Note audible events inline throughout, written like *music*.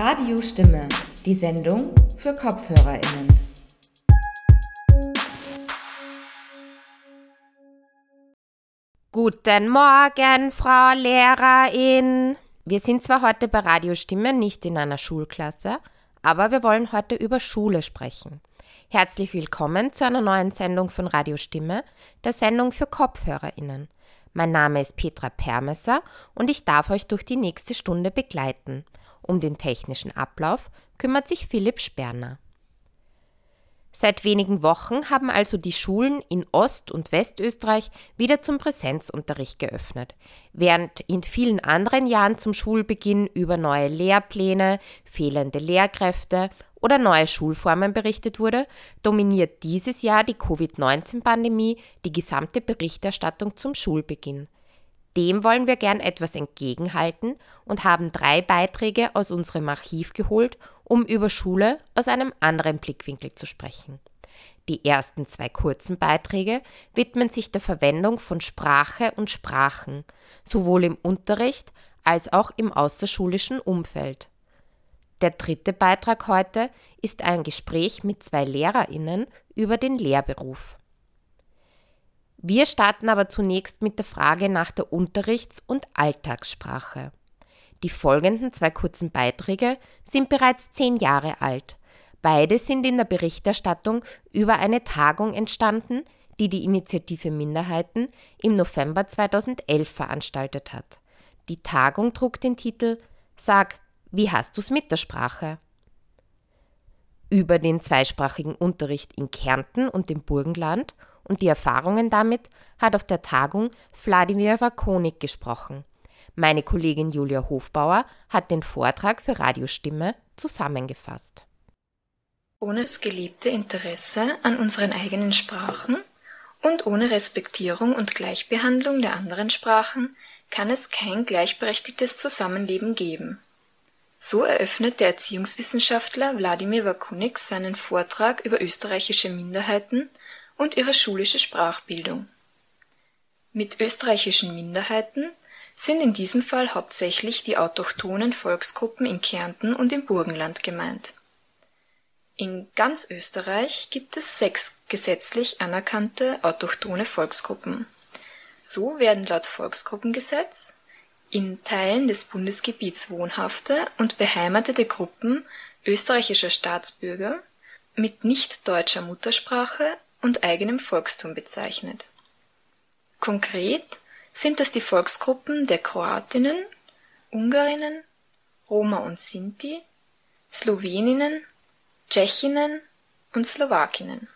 Radio Stimme, die Sendung für KopfhörerInnen. Guten Morgen, Frau Lehrerin. Wir sind zwar heute bei Radiostimme nicht in einer Schulklasse, aber wir wollen heute über Schule sprechen. Herzlich willkommen zu einer neuen Sendung von Radiostimme, der Sendung für KopfhörerInnen. Mein Name ist Petra Permesser und ich darf euch durch die nächste Stunde begleiten. Um den technischen Ablauf kümmert sich Philipp Sperner. Seit wenigen Wochen haben also die Schulen in Ost- und Westösterreich wieder zum Präsenzunterricht geöffnet. Während in vielen anderen Jahren zum Schulbeginn über neue Lehrpläne, fehlende Lehrkräfte oder neue Schulformen berichtet wurde, dominiert dieses Jahr die Covid-19-Pandemie die gesamte Berichterstattung zum Schulbeginn. Dem wollen wir gern etwas entgegenhalten und haben drei Beiträge aus unserem Archiv geholt um über Schule aus einem anderen Blickwinkel zu sprechen. Die ersten zwei kurzen Beiträge widmen sich der Verwendung von Sprache und Sprachen, sowohl im Unterricht als auch im außerschulischen Umfeld. Der dritte Beitrag heute ist ein Gespräch mit zwei Lehrerinnen über den Lehrberuf. Wir starten aber zunächst mit der Frage nach der Unterrichts- und Alltagssprache. Die folgenden zwei kurzen Beiträge sind bereits zehn Jahre alt. Beide sind in der Berichterstattung über eine Tagung entstanden, die die Initiative Minderheiten im November 2011 veranstaltet hat. Die Tagung trug den Titel Sag, wie hast du's mit der Sprache? Über den zweisprachigen Unterricht in Kärnten und dem Burgenland und die Erfahrungen damit hat auf der Tagung Wladimir Wakonik gesprochen. Meine Kollegin Julia Hofbauer hat den Vortrag für Radiostimme zusammengefasst. Ohne das gelebte Interesse an unseren eigenen Sprachen und ohne Respektierung und Gleichbehandlung der anderen Sprachen kann es kein gleichberechtigtes Zusammenleben geben. So eröffnet der Erziehungswissenschaftler Wladimir Wakunik seinen Vortrag über österreichische Minderheiten und ihre schulische Sprachbildung. Mit österreichischen Minderheiten sind in diesem Fall hauptsächlich die autochthonen Volksgruppen in Kärnten und im Burgenland gemeint. In ganz Österreich gibt es sechs gesetzlich anerkannte autochthone Volksgruppen. So werden laut Volksgruppengesetz in Teilen des Bundesgebiets wohnhafte und beheimatete Gruppen österreichischer Staatsbürger mit nicht deutscher Muttersprache und eigenem Volkstum bezeichnet. Konkret sind das die Volksgruppen der Kroatinnen, Ungarinnen, Roma und Sinti, Sloweninnen, Tschechinnen und Slowakinnen.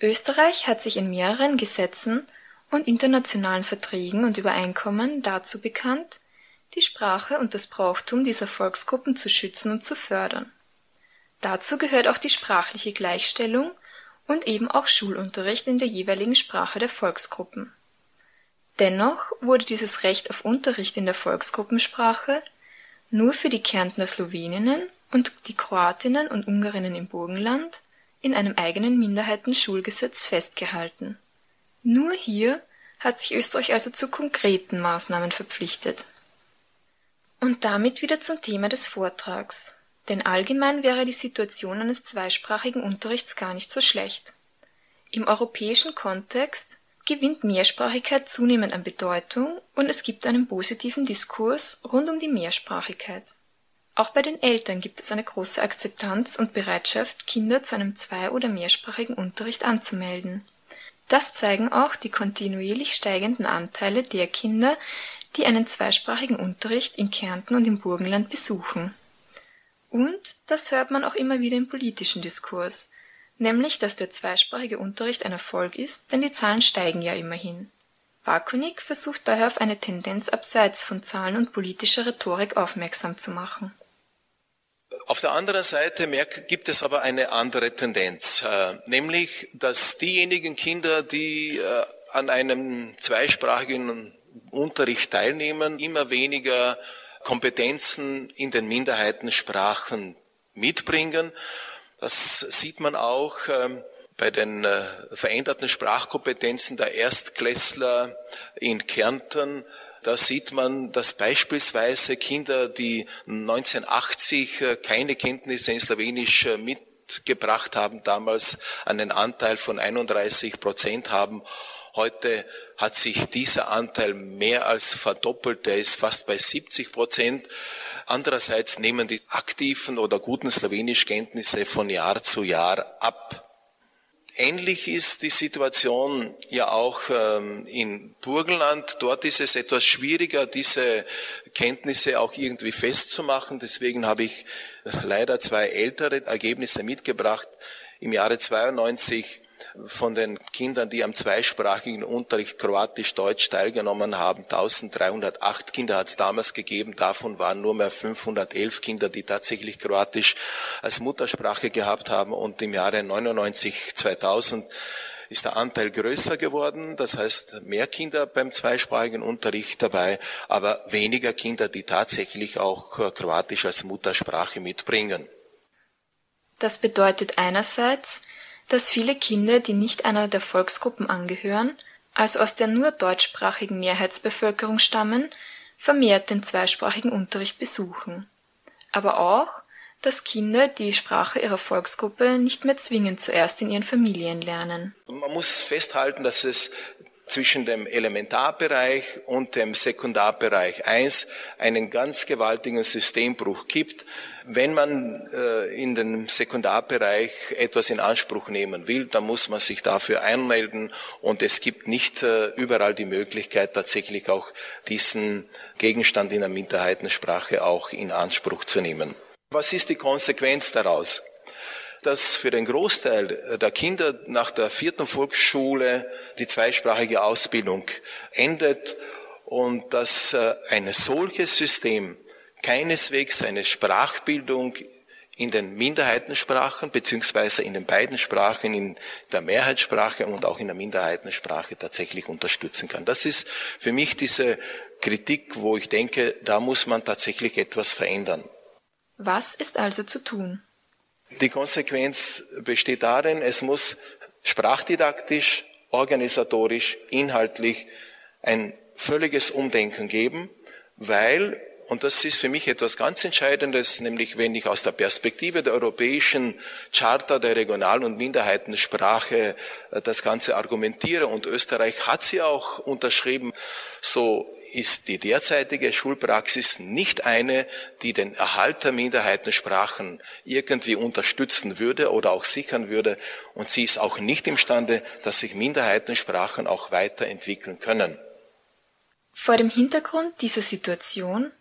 Österreich hat sich in mehreren Gesetzen und internationalen Verträgen und Übereinkommen dazu bekannt, die Sprache und das Brauchtum dieser Volksgruppen zu schützen und zu fördern. Dazu gehört auch die sprachliche Gleichstellung und eben auch Schulunterricht in der jeweiligen Sprache der Volksgruppen Dennoch wurde dieses Recht auf Unterricht in der Volksgruppensprache nur für die Kärntner Sloweninnen und die Kroatinnen und Ungarinnen im Burgenland in einem eigenen Minderheitenschulgesetz festgehalten. Nur hier hat sich Österreich also zu konkreten Maßnahmen verpflichtet. Und damit wieder zum Thema des Vortrags. Denn allgemein wäre die Situation eines zweisprachigen Unterrichts gar nicht so schlecht. Im europäischen Kontext gewinnt Mehrsprachigkeit zunehmend an Bedeutung und es gibt einen positiven Diskurs rund um die Mehrsprachigkeit. Auch bei den Eltern gibt es eine große Akzeptanz und Bereitschaft, Kinder zu einem zwei- oder mehrsprachigen Unterricht anzumelden. Das zeigen auch die kontinuierlich steigenden Anteile der Kinder, die einen zweisprachigen Unterricht in Kärnten und im Burgenland besuchen. Und das hört man auch immer wieder im politischen Diskurs nämlich dass der zweisprachige Unterricht ein Erfolg ist, denn die Zahlen steigen ja immerhin. Wakonik versucht daher auf eine Tendenz abseits von Zahlen und politischer Rhetorik aufmerksam zu machen. Auf der anderen Seite gibt es aber eine andere Tendenz, äh, nämlich dass diejenigen Kinder, die äh, an einem zweisprachigen Unterricht teilnehmen, immer weniger Kompetenzen in den Minderheitensprachen mitbringen das sieht man auch ähm, bei den äh, veränderten Sprachkompetenzen der Erstklässler in Kärnten. da sieht man, dass beispielsweise Kinder, die 1980 äh, keine Kenntnisse in Slowenisch äh, mitgebracht haben, damals einen Anteil von 31 Prozent haben. Heute hat sich dieser Anteil mehr als verdoppelt. Der ist fast bei 70 Prozent. Andererseits nehmen die aktiven oder guten Slowenischkenntnisse von Jahr zu Jahr ab. Ähnlich ist die Situation ja auch ähm, in Burgenland. Dort ist es etwas schwieriger, diese Kenntnisse auch irgendwie festzumachen. Deswegen habe ich leider zwei ältere Ergebnisse mitgebracht. Im Jahre 92 von den Kindern, die am zweisprachigen Unterricht Kroatisch-Deutsch teilgenommen haben, 1308 Kinder hat es damals gegeben. Davon waren nur mehr 511 Kinder, die tatsächlich Kroatisch als Muttersprache gehabt haben. Und im Jahre 99, 2000 ist der Anteil größer geworden. Das heißt, mehr Kinder beim zweisprachigen Unterricht dabei, aber weniger Kinder, die tatsächlich auch Kroatisch als Muttersprache mitbringen. Das bedeutet einerseits, dass viele Kinder, die nicht einer der Volksgruppen angehören, also aus der nur deutschsprachigen Mehrheitsbevölkerung stammen, vermehrt den zweisprachigen Unterricht besuchen. Aber auch, dass Kinder die Sprache ihrer Volksgruppe nicht mehr zwingend zuerst in ihren Familien lernen. Man muss festhalten, dass es zwischen dem Elementarbereich und dem Sekundarbereich 1 einen ganz gewaltigen Systembruch gibt. Wenn man äh, in den Sekundarbereich etwas in Anspruch nehmen will, dann muss man sich dafür einmelden und es gibt nicht äh, überall die Möglichkeit, tatsächlich auch diesen Gegenstand in der Minderheitensprache auch in Anspruch zu nehmen. Was ist die Konsequenz daraus? Dass für den Großteil der Kinder nach der vierten Volksschule die zweisprachige Ausbildung endet und dass äh, ein solches System keineswegs eine Sprachbildung in den Minderheitensprachen beziehungsweise in den beiden Sprachen, in der Mehrheitssprache und auch in der Minderheitensprache tatsächlich unterstützen kann. Das ist für mich diese Kritik, wo ich denke, da muss man tatsächlich etwas verändern. Was ist also zu tun? Die Konsequenz besteht darin, es muss sprachdidaktisch, organisatorisch, inhaltlich ein völliges Umdenken geben, weil und das ist für mich etwas ganz Entscheidendes, nämlich wenn ich aus der Perspektive der europäischen Charta der Regional- und Minderheitensprache äh, das Ganze argumentiere. Und Österreich hat sie auch unterschrieben. So ist die derzeitige Schulpraxis nicht eine, die den Erhalt der Minderheitensprachen irgendwie unterstützen würde oder auch sichern würde. Und sie ist auch nicht imstande, dass sich Minderheitensprachen auch weiterentwickeln können. Vor dem Hintergrund dieser Situation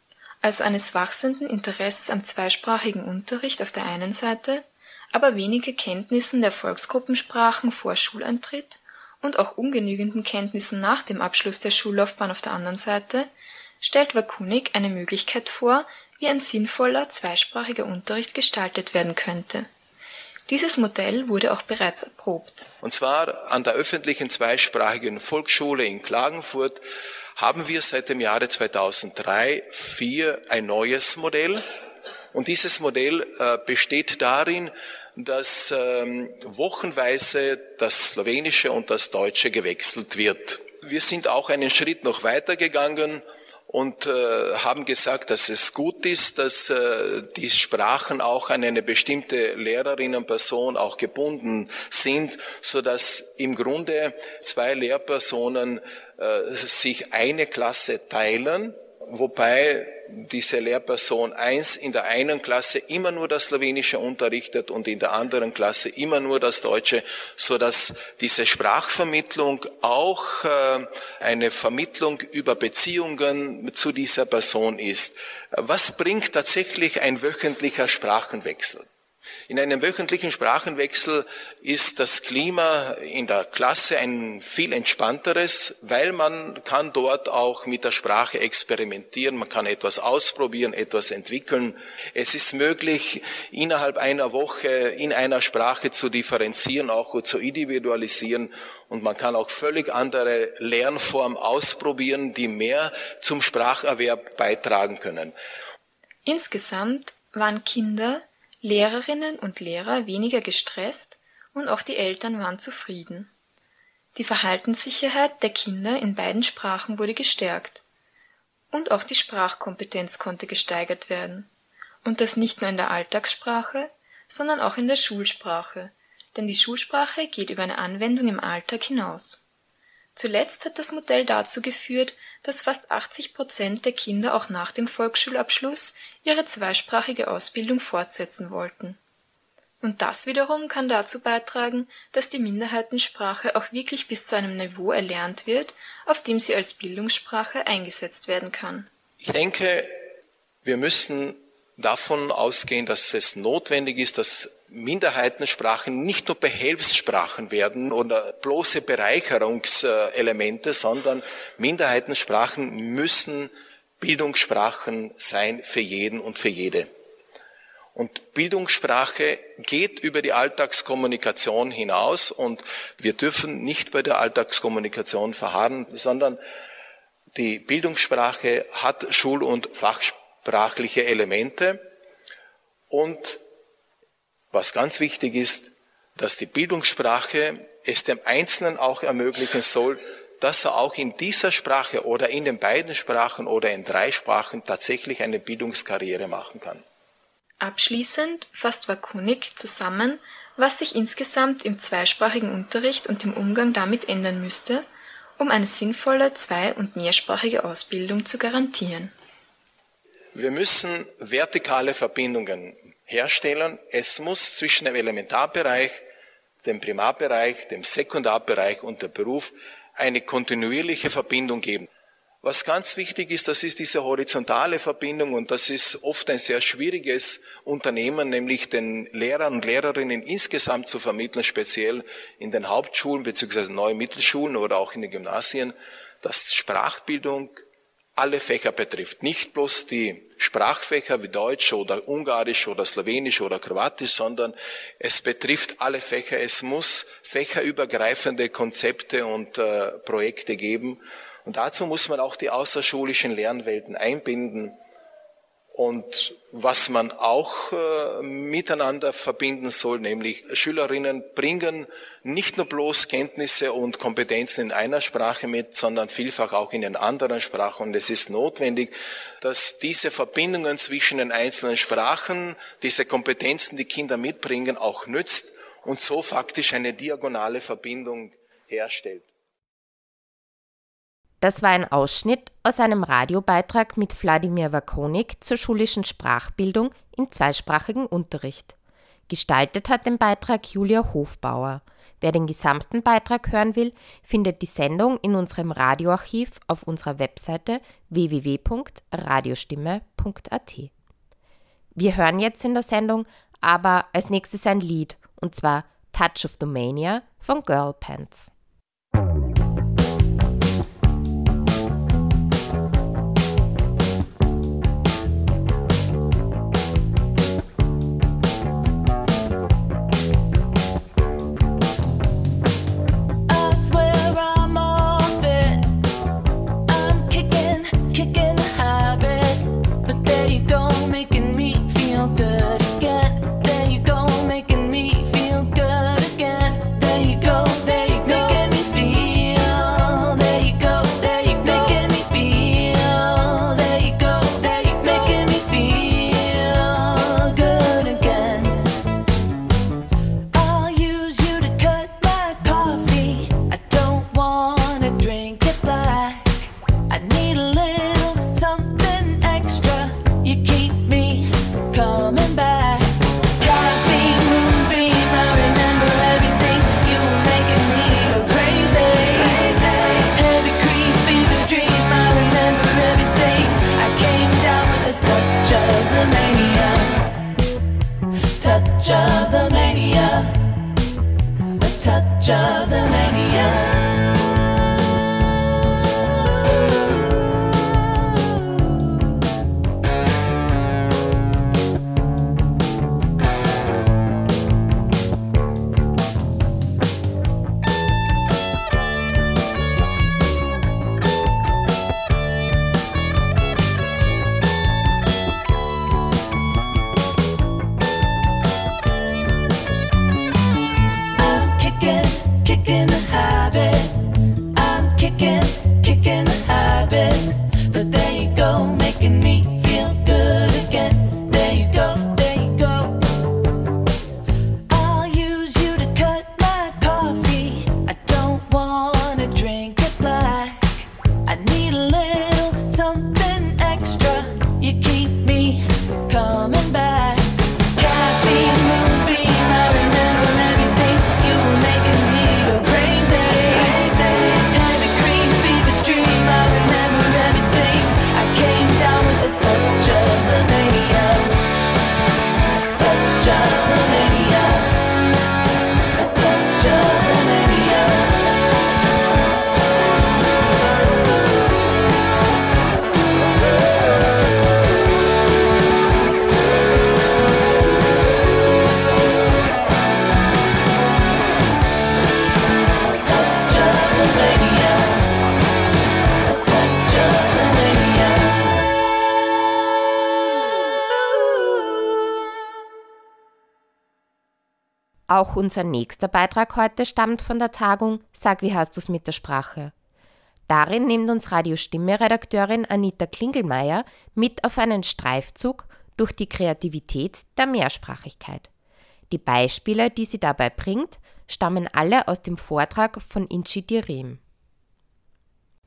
also eines wachsenden Interesses am zweisprachigen Unterricht auf der einen Seite, aber wenige Kenntnissen der Volksgruppensprachen vor Schuleintritt und auch ungenügenden Kenntnissen nach dem Abschluss der Schullaufbahn auf der anderen Seite, stellt Wakunik eine Möglichkeit vor, wie ein sinnvoller zweisprachiger Unterricht gestaltet werden könnte. Dieses Modell wurde auch bereits erprobt. Und zwar an der öffentlichen zweisprachigen Volksschule in Klagenfurt haben wir seit dem Jahre 2003, 2004 ein neues Modell. Und dieses Modell äh, besteht darin, dass ähm, wochenweise das Slowenische und das Deutsche gewechselt wird. Wir sind auch einen Schritt noch weiter gegangen und äh, haben gesagt, dass es gut ist, dass äh, die Sprachen auch an eine bestimmte Lehrerinnenperson auch gebunden sind, so dass im Grunde zwei Lehrpersonen äh, sich eine Klasse teilen, wobei diese Lehrperson eins in der einen Klasse immer nur das Slowenische unterrichtet und in der anderen Klasse immer nur das Deutsche, so dass diese Sprachvermittlung auch äh, eine Vermittlung über Beziehungen zu dieser Person ist. Was bringt tatsächlich ein wöchentlicher Sprachenwechsel? In einem wöchentlichen Sprachenwechsel ist das Klima in der Klasse ein viel entspannteres, weil man kann dort auch mit der Sprache experimentieren, man kann etwas ausprobieren, etwas entwickeln. Es ist möglich, innerhalb einer Woche in einer Sprache zu differenzieren, auch zu individualisieren und man kann auch völlig andere Lernformen ausprobieren, die mehr zum Spracherwerb beitragen können. Insgesamt waren Kinder Lehrerinnen und Lehrer weniger gestresst und auch die Eltern waren zufrieden. Die Verhaltenssicherheit der Kinder in beiden Sprachen wurde gestärkt. und auch die Sprachkompetenz konnte gesteigert werden. Und das nicht nur in der Alltagssprache, sondern auch in der Schulsprache, denn die Schulsprache geht über eine Anwendung im Alltag hinaus. Zuletzt hat das Modell dazu geführt, dass fast 80 Prozent der Kinder auch nach dem Volksschulabschluss ihre zweisprachige Ausbildung fortsetzen wollten. Und das wiederum kann dazu beitragen, dass die Minderheitensprache auch wirklich bis zu einem Niveau erlernt wird, auf dem sie als Bildungssprache eingesetzt werden kann. Ich denke, wir müssen davon ausgehen, dass es notwendig ist, dass Minderheitensprachen nicht nur Behelfssprachen werden oder bloße Bereicherungselemente, sondern Minderheitensprachen müssen Bildungssprachen sein für jeden und für jede. Und Bildungssprache geht über die Alltagskommunikation hinaus und wir dürfen nicht bei der Alltagskommunikation verharren, sondern die Bildungssprache hat Schul- und Fachsprachliche Elemente und was ganz wichtig ist, dass die Bildungssprache es dem Einzelnen auch ermöglichen soll, dass er auch in dieser Sprache oder in den beiden Sprachen oder in drei Sprachen tatsächlich eine Bildungskarriere machen kann. Abschließend fasst Wakunik zusammen, was sich insgesamt im zweisprachigen Unterricht und im Umgang damit ändern müsste, um eine sinnvolle zwei- und mehrsprachige Ausbildung zu garantieren. Wir müssen vertikale Verbindungen herstellen. Es muss zwischen dem Elementarbereich, dem Primarbereich, dem Sekundarbereich und dem Beruf eine kontinuierliche Verbindung geben. Was ganz wichtig ist, das ist diese horizontale Verbindung und das ist oft ein sehr schwieriges Unternehmen, nämlich den Lehrern und Lehrerinnen insgesamt zu vermitteln, speziell in den Hauptschulen bzw. neuen Mittelschulen oder auch in den Gymnasien, dass Sprachbildung alle Fächer betrifft. Nicht bloß die Sprachfächer wie Deutsch oder Ungarisch oder Slowenisch oder Kroatisch, sondern es betrifft alle Fächer. Es muss fächerübergreifende Konzepte und äh, Projekte geben. Und dazu muss man auch die außerschulischen Lernwelten einbinden. Und was man auch äh, miteinander verbinden soll, nämlich Schülerinnen bringen nicht nur bloß Kenntnisse und Kompetenzen in einer Sprache mit, sondern vielfach auch in den anderen Sprachen. Und es ist notwendig, dass diese Verbindungen zwischen den einzelnen Sprachen, diese Kompetenzen, die Kinder mitbringen, auch nützt und so faktisch eine diagonale Verbindung herstellt. Das war ein Ausschnitt aus einem Radiobeitrag mit Wladimir Wakonik zur schulischen Sprachbildung im zweisprachigen Unterricht. Gestaltet hat den Beitrag Julia Hofbauer. Wer den gesamten Beitrag hören will, findet die Sendung in unserem Radioarchiv auf unserer Webseite www.radiostimme.at. Wir hören jetzt in der Sendung aber als nächstes ein Lied, und zwar Touch of the Mania von Girl Pants. Unser nächster Beitrag heute stammt von der Tagung Sag, wie hast du's mit der Sprache? Darin nimmt uns Radiostimme-Redakteurin Anita Klingelmeier mit auf einen Streifzug durch die Kreativität der Mehrsprachigkeit. Die Beispiele, die sie dabei bringt, stammen alle aus dem Vortrag von Inchi Dirim.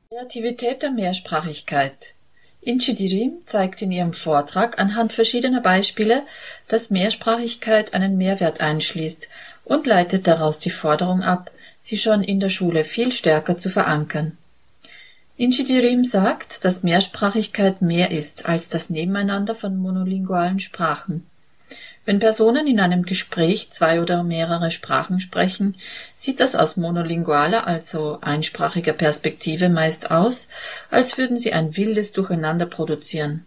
Kreativität der Mehrsprachigkeit. Inchi Dirim zeigt in ihrem Vortrag anhand verschiedener Beispiele, dass Mehrsprachigkeit einen Mehrwert einschließt und leitet daraus die Forderung ab, sie schon in der Schule viel stärker zu verankern. Inchi Dirim sagt, dass Mehrsprachigkeit mehr ist als das Nebeneinander von monolingualen Sprachen. Wenn Personen in einem Gespräch zwei oder mehrere Sprachen sprechen, sieht das aus monolingualer, also einsprachiger Perspektive meist aus, als würden sie ein wildes Durcheinander produzieren.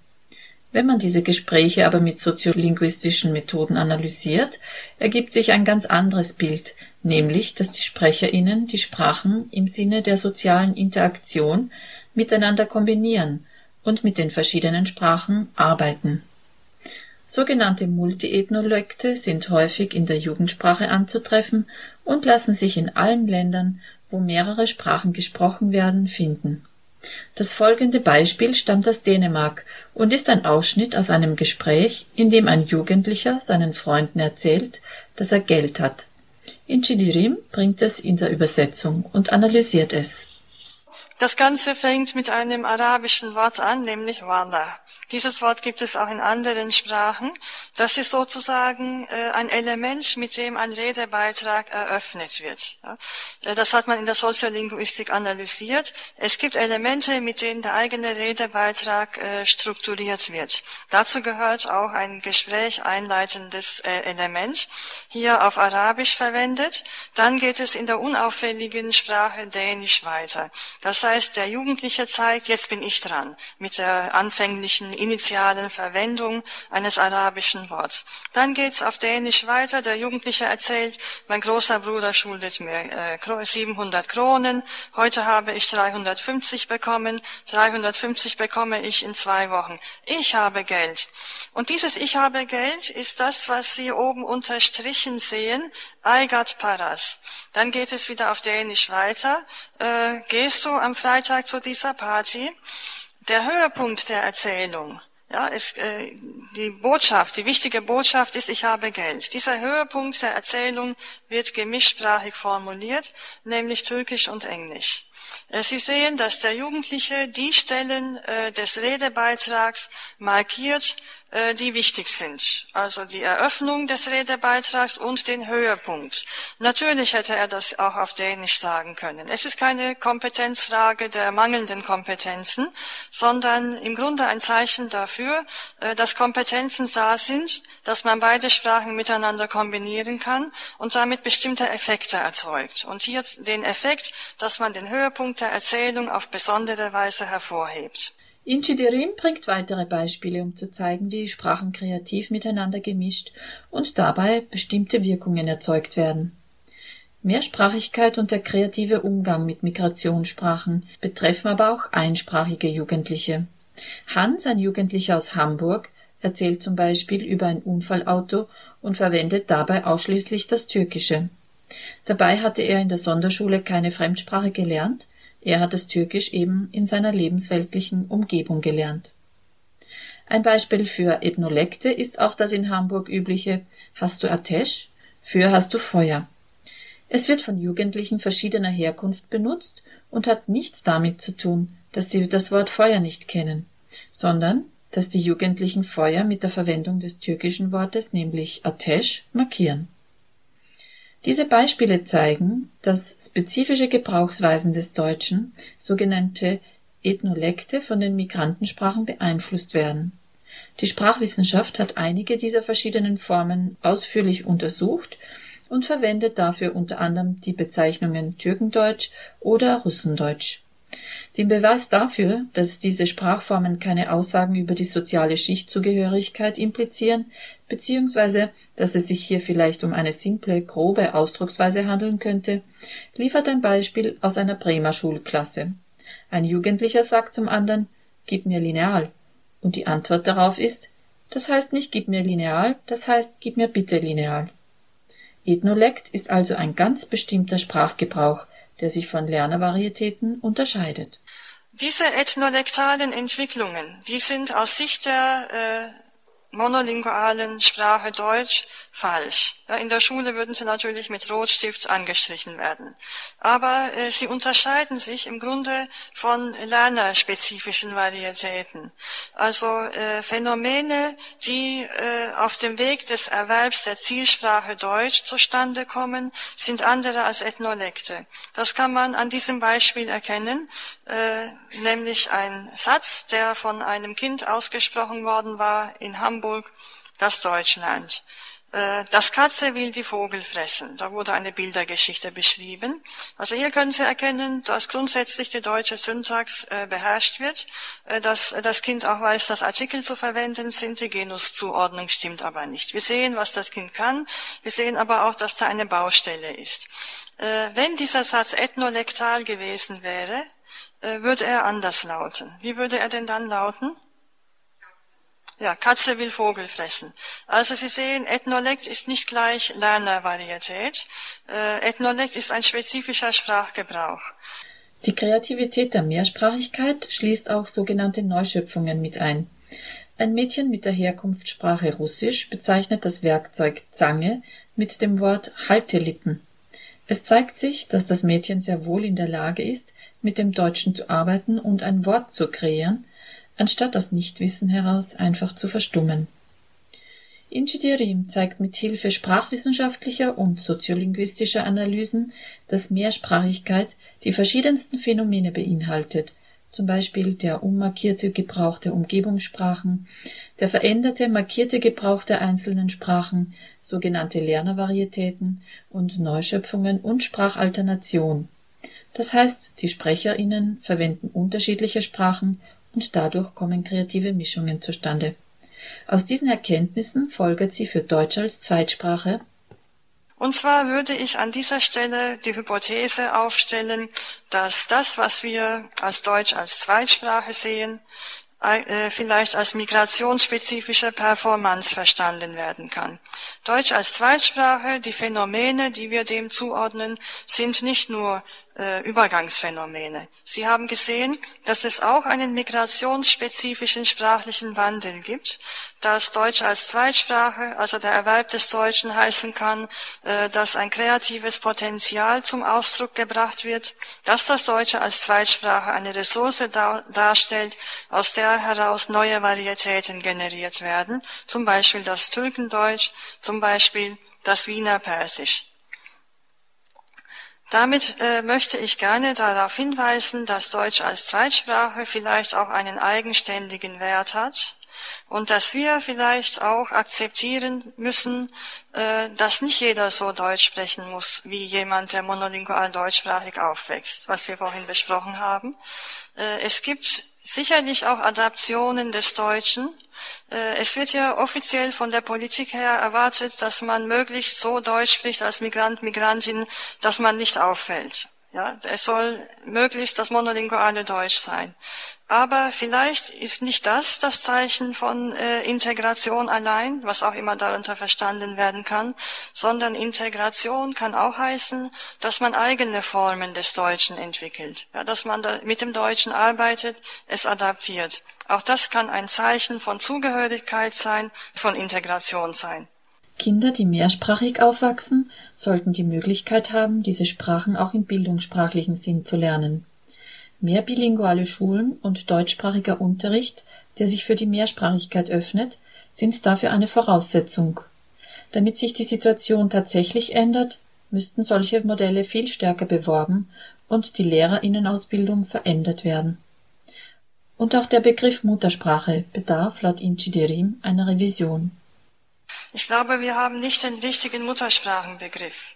Wenn man diese Gespräche aber mit soziolinguistischen Methoden analysiert, ergibt sich ein ganz anderes Bild, nämlich, dass die SprecherInnen die Sprachen im Sinne der sozialen Interaktion miteinander kombinieren und mit den verschiedenen Sprachen arbeiten Sogenannte Multiethnolekte sind häufig in der Jugendsprache anzutreffen und lassen sich in allen Ländern, wo mehrere Sprachen gesprochen werden, finden. Das folgende Beispiel stammt aus Dänemark und ist ein Ausschnitt aus einem Gespräch, in dem ein Jugendlicher seinen Freunden erzählt, dass er Geld hat. Inchidirim bringt es in der Übersetzung und analysiert es. Das Ganze fängt mit einem arabischen Wort an, nämlich Wala. Dieses Wort gibt es auch in anderen Sprachen. Das ist sozusagen äh, ein Element, mit dem ein Redebeitrag eröffnet wird. Äh, das hat man in der Soziolinguistik analysiert. Es gibt Elemente, mit denen der eigene Redebeitrag äh, strukturiert wird. Dazu gehört auch ein Gespräch einleitendes Element, hier auf Arabisch verwendet. Dann geht es in der unauffälligen Sprache Dänisch weiter. Das heißt, der Jugendliche zeigt, jetzt bin ich dran, mit der anfänglichen initialen Verwendung eines arabischen Worts. Dann geht's auf Dänisch weiter. Der Jugendliche erzählt, mein großer Bruder schuldet mir äh, 700 Kronen. Heute habe ich 350 bekommen. 350 bekomme ich in zwei Wochen. Ich habe Geld. Und dieses Ich habe Geld ist das, was Sie oben unterstrichen sehen. Eigat Paras. Dann geht es wieder auf Dänisch weiter. Äh, gehst du am Freitag zu dieser Party? Der Höhepunkt der Erzählung, ja, ist äh, die Botschaft, die wichtige Botschaft ist, ich habe Geld. Dieser Höhepunkt der Erzählung wird gemischsprachig formuliert, nämlich Türkisch und Englisch. Äh, Sie sehen, dass der Jugendliche die Stellen äh, des Redebeitrags markiert, die wichtig sind. Also die Eröffnung des Redebeitrags und den Höhepunkt. Natürlich hätte er das auch auf Dänisch sagen können. Es ist keine Kompetenzfrage der mangelnden Kompetenzen, sondern im Grunde ein Zeichen dafür, äh, dass Kompetenzen da sind, dass man beide Sprachen miteinander kombinieren kann und damit bestimmte Effekte erzeugt. Und hier den Effekt, dass man den Höhepunkt der Erzählung auf besondere Weise hervorhebt. Inchidirim bringt weitere Beispiele, um zu zeigen, wie Sprachen kreativ miteinander gemischt und dabei bestimmte Wirkungen erzeugt werden. Mehrsprachigkeit und der kreative Umgang mit Migrationssprachen betreffen aber auch einsprachige Jugendliche. Hans, ein Jugendlicher aus Hamburg, erzählt zum Beispiel über ein Unfallauto und verwendet dabei ausschließlich das Türkische. Dabei hatte er in der Sonderschule keine Fremdsprache gelernt, er hat das Türkisch eben in seiner lebensweltlichen Umgebung gelernt. Ein Beispiel für Ethnolekte ist auch das in Hamburg übliche Hast du Atesh? Für Hast du Feuer? Es wird von Jugendlichen verschiedener Herkunft benutzt und hat nichts damit zu tun, dass sie das Wort Feuer nicht kennen, sondern dass die Jugendlichen Feuer mit der Verwendung des türkischen Wortes, nämlich Atesh, markieren diese Beispiele zeigen, dass spezifische Gebrauchsweisen des Deutschen, sogenannte Ethnolekte, von den Migrantensprachen beeinflusst werden. Die Sprachwissenschaft hat einige dieser verschiedenen Formen ausführlich untersucht und verwendet dafür unter anderem die Bezeichnungen Türkendeutsch oder Russendeutsch den Beweis dafür, dass diese Sprachformen keine Aussagen über die soziale Schichtzugehörigkeit implizieren, beziehungsweise dass es sich hier vielleicht um eine simple, grobe Ausdrucksweise handeln könnte, liefert ein Beispiel aus einer Bremer Schulklasse. Ein Jugendlicher sagt zum anderen Gib mir Lineal, und die Antwort darauf ist Das heißt nicht Gib mir Lineal, das heißt Gib mir bitte Lineal. Ethnolekt ist also ein ganz bestimmter Sprachgebrauch, der sich von Lernervarietäten unterscheidet. Diese ethnolektalen Entwicklungen, die sind aus Sicht der äh, monolingualen Sprache Deutsch falsch. Ja, in der Schule würden sie natürlich mit Rotstift angestrichen werden. Aber äh, sie unterscheiden sich im Grunde von lernerspezifischen Varietäten. Also äh, Phänomene, die äh, auf dem Weg des Erwerbs der Zielsprache Deutsch zustande kommen, sind andere als Ethnolekte. Das kann man an diesem Beispiel erkennen, äh, nämlich ein Satz, der von einem Kind ausgesprochen worden war in Hamburg, das Deutschland. Äh, das Katze will die Vogel fressen. Da wurde eine Bildergeschichte beschrieben. Also hier können Sie erkennen, dass grundsätzlich die deutsche Syntax äh, beherrscht wird, äh, dass das Kind auch weiß, dass Artikel zu verwenden sind, die Genuszuordnung stimmt aber nicht. Wir sehen, was das Kind kann, wir sehen aber auch, dass da eine Baustelle ist. Äh, wenn dieser Satz ethnolektal gewesen wäre, äh, würde er anders lauten. Wie würde er denn dann lauten? Ja, Katze will Vogel fressen. Also Sie sehen, Ethnolekt ist nicht gleich Lernervarietät. Äh, Ethnolekt ist ein spezifischer Sprachgebrauch. Die Kreativität der Mehrsprachigkeit schließt auch sogenannte Neuschöpfungen mit ein. Ein Mädchen mit der Herkunftssprache Russisch bezeichnet das Werkzeug Zange mit dem Wort Haltelippen. Es zeigt sich, dass das Mädchen sehr wohl in der Lage ist, mit dem Deutschen zu arbeiten und ein Wort zu kreieren, anstatt aus Nichtwissen heraus einfach zu verstummen. Injidirim zeigt mit Hilfe sprachwissenschaftlicher und soziolinguistischer Analysen, dass Mehrsprachigkeit die verschiedensten Phänomene beinhaltet, zum Beispiel der unmarkierte Gebrauch der Umgebungssprachen, der veränderte markierte Gebrauch der einzelnen Sprachen, sogenannte Lernervarietäten und Neuschöpfungen und Sprachalternation. Das heißt, die SprecherInnen verwenden unterschiedliche Sprachen und dadurch kommen kreative Mischungen zustande. Aus diesen Erkenntnissen folgert sie für Deutsch als Zweitsprache und zwar würde ich an dieser Stelle die Hypothese aufstellen, dass das, was wir als Deutsch als Zweitsprache sehen, äh, vielleicht als migrationsspezifische Performance verstanden werden kann. Deutsch als Zweitsprache, die Phänomene, die wir dem zuordnen, sind nicht nur Übergangsphänomene. Sie haben gesehen, dass es auch einen migrationsspezifischen sprachlichen Wandel gibt, dass Deutsch als Zweitsprache, also der Erwerb des Deutschen heißen kann, äh, dass ein kreatives Potenzial zum Ausdruck gebracht wird, dass das Deutsche als Zweitsprache eine Ressource da darstellt, aus der heraus neue Varietäten generiert werden, zum Beispiel das Türkendeutsch, zum Beispiel das Wiener Persisch. Damit äh, möchte ich gerne darauf hinweisen, dass Deutsch als Zweitsprache vielleicht auch einen eigenständigen Wert hat und dass wir vielleicht auch akzeptieren müssen, äh, dass nicht jeder so Deutsch sprechen muss wie jemand, der monolingual deutschsprachig aufwächst, was wir vorhin besprochen haben. Äh, es gibt sicherlich auch Adaptionen des Deutschen, äh, es wird ja offiziell von der Politik her erwartet, dass man möglichst so Deutsch spricht als Migrant, Migrantin, dass man nicht auffällt. Ja, es soll möglichst das monolinguale Deutsch sein. Aber vielleicht ist nicht das das Zeichen von äh, Integration allein, was auch immer darunter verstanden werden kann, sondern Integration kann auch heißen, dass man eigene Formen des Deutschen entwickelt, ja, dass man da mit dem Deutschen arbeitet, es adaptiert. Auch das kann ein Zeichen von Zugehörigkeit sein, von Integration sein. Kinder, die mehrsprachig aufwachsen, sollten die Möglichkeit haben, diese Sprachen auch im bildungssprachlichen Sinn zu lernen. Mehr bilinguale Schulen und deutschsprachiger Unterricht, der sich für die Mehrsprachigkeit öffnet, sind dafür eine Voraussetzung. Damit sich die Situation tatsächlich ändert, müssten solche Modelle viel stärker beworben und die Lehrerinnenausbildung verändert werden. Und auch der Begriff Muttersprache bedarf laut Inchidirim einer Revision. Ich glaube, wir haben nicht den richtigen Muttersprachenbegriff.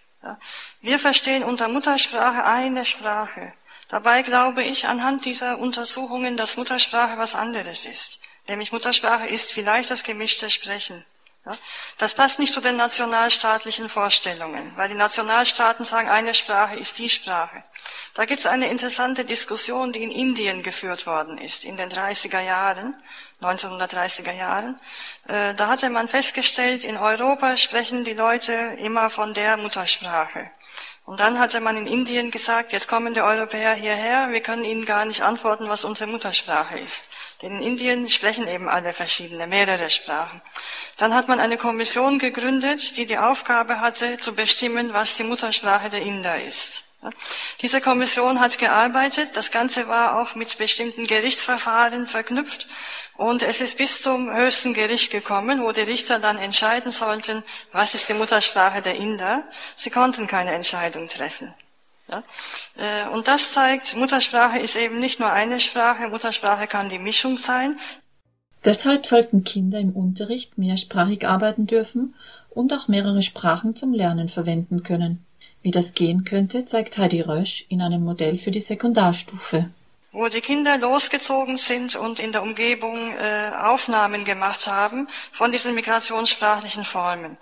Wir verstehen unter Muttersprache eine Sprache. Dabei glaube ich anhand dieser Untersuchungen, dass Muttersprache was anderes ist. Nämlich Muttersprache ist vielleicht das gemischte Sprechen. Das passt nicht zu den nationalstaatlichen Vorstellungen, weil die Nationalstaaten sagen, eine Sprache ist die Sprache. Da gibt es eine interessante Diskussion, die in Indien geführt worden ist, in den 30er Jahren, 1930er Jahren. Äh, da hatte man festgestellt, in Europa sprechen die Leute immer von der Muttersprache. Und dann hatte man in Indien gesagt, jetzt kommen die Europäer hierher, wir können ihnen gar nicht antworten, was unsere Muttersprache ist. Denn in Indien sprechen eben alle verschiedene, mehrere Sprachen. Dann hat man eine Kommission gegründet, die die Aufgabe hatte, zu bestimmen, was die Muttersprache der Inder ist. Diese Kommission hat gearbeitet, das Ganze war auch mit bestimmten Gerichtsverfahren verknüpft und es ist bis zum höchsten Gericht gekommen, wo die Richter dann entscheiden sollten, was ist die Muttersprache der Inder. Sie konnten keine Entscheidung treffen. Ja? Äh, und das zeigt, Muttersprache ist eben nicht nur eine Sprache, Muttersprache kann die Mischung sein. Deshalb sollten Kinder im Unterricht mehrsprachig arbeiten dürfen und auch mehrere Sprachen zum Lernen verwenden können. Wie das gehen könnte, zeigt Heidi Rösch in einem Modell für die Sekundarstufe wo die Kinder losgezogen sind und in der Umgebung äh, Aufnahmen gemacht haben von diesen migrationssprachlichen Formen,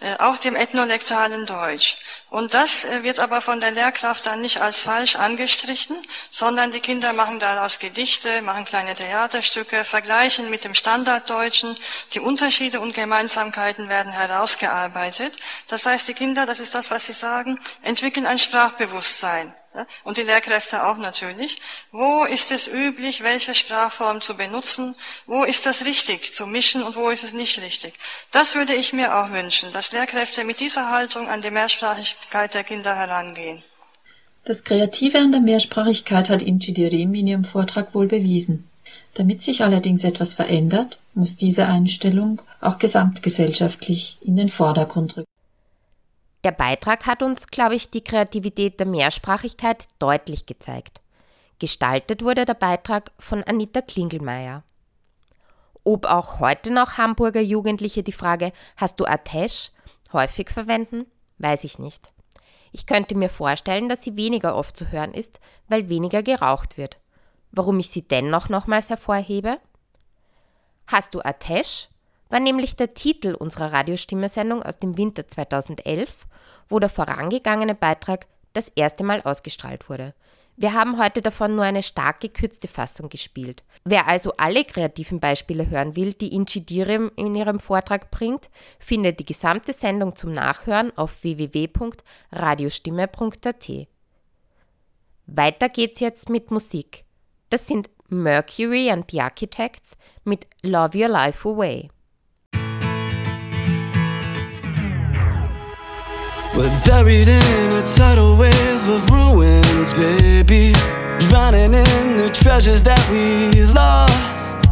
äh, auch dem ethnolektalen Deutsch. Und das äh, wird aber von der Lehrkraft dann nicht als falsch angestrichen, sondern die Kinder machen daraus Gedichte, machen kleine Theaterstücke, vergleichen mit dem Standarddeutschen, die Unterschiede und Gemeinsamkeiten werden herausgearbeitet. Das heißt, die Kinder, das ist das, was sie sagen, entwickeln ein Sprachbewusstsein und die Lehrkräfte auch natürlich. Wo ist es üblich, welche Sprachform zu benutzen? Wo ist das richtig zu mischen und wo ist es nicht richtig? Das würde ich mir auch wünschen, dass Lehrkräfte mit dieser Haltung an die Mehrsprachigkeit der Kinder herangehen. Das Kreative an der Mehrsprachigkeit hat Inci Dirim in ihrem Vortrag wohl bewiesen. Damit sich allerdings etwas verändert, muss diese Einstellung auch gesamtgesellschaftlich in den Vordergrund rücken. Der Beitrag hat uns, glaube ich, die Kreativität der Mehrsprachigkeit deutlich gezeigt. Gestaltet wurde der Beitrag von Anita Klingelmeier. Ob auch heute noch Hamburger Jugendliche die Frage Hast du Atesh häufig verwenden, weiß ich nicht. Ich könnte mir vorstellen, dass sie weniger oft zu hören ist, weil weniger geraucht wird. Warum ich sie dennoch nochmals hervorhebe? Hast du Atesh war nämlich der Titel unserer Radiostimme-Sendung aus dem Winter 2011, wo der vorangegangene Beitrag das erste Mal ausgestrahlt wurde. Wir haben heute davon nur eine stark gekürzte Fassung gespielt. Wer also alle kreativen Beispiele hören will, die Inchi Direm in ihrem Vortrag bringt, findet die gesamte Sendung zum Nachhören auf www.radiostimme.at. Weiter geht's jetzt mit Musik. Das sind Mercury and the Architects mit Love Your Life Away. We're buried in a tidal wave of ruins, baby. Drowning in the treasures that we lost.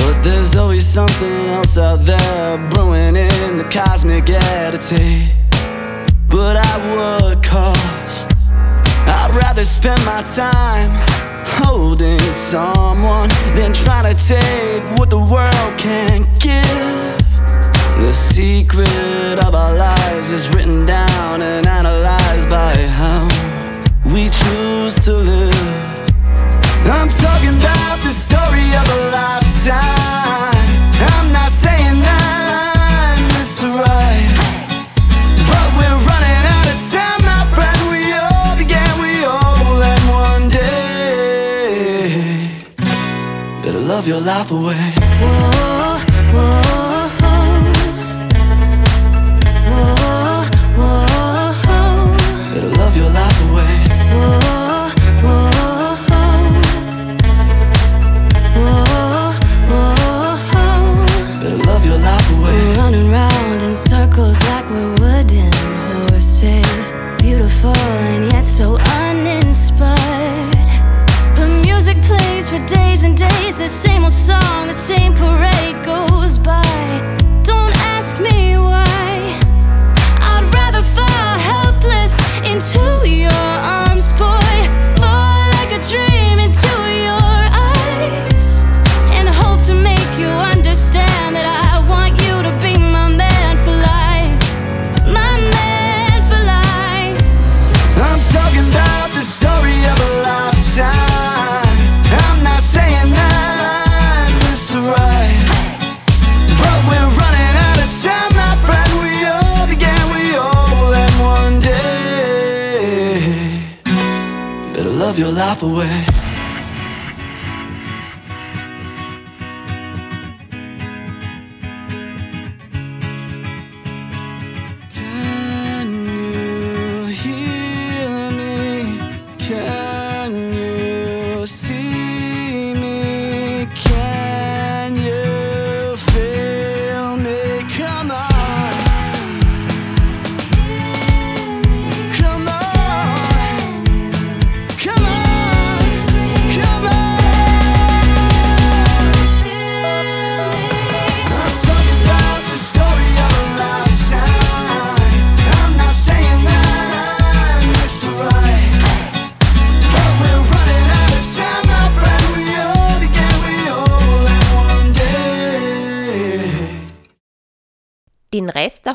But there's always something else out there brewing in the cosmic attitude. But at what cost? I'd rather spend my time holding someone than trying to take what the world can't give. The secret of our lives is written down and analyzed by how we choose to live. I'm talking about the story of a lifetime. I'm not saying that it's right, but we're running out of time, my friend. We all began, we all end one day. Better love your life away. Song, the same parade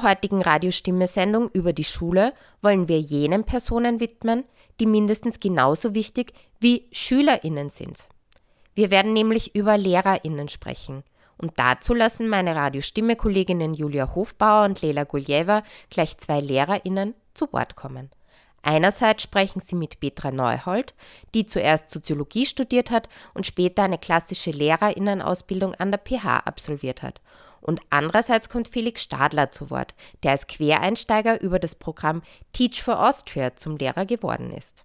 heutigen Radiostimme-Sendung über die Schule wollen wir jenen Personen widmen, die mindestens genauso wichtig wie SchülerInnen sind. Wir werden nämlich über LehrerInnen sprechen. Und dazu lassen meine Radiostimme-Kolleginnen Julia Hofbauer und Lela Guljeva gleich zwei LehrerInnen zu Wort kommen. Einerseits sprechen sie mit Petra Neuhold, die zuerst Soziologie studiert hat und später eine klassische Lehrerinnenausbildung an der PH absolviert hat. Und andererseits kommt Felix Stadler zu Wort, der als Quereinsteiger über das Programm Teach for Austria zum Lehrer geworden ist.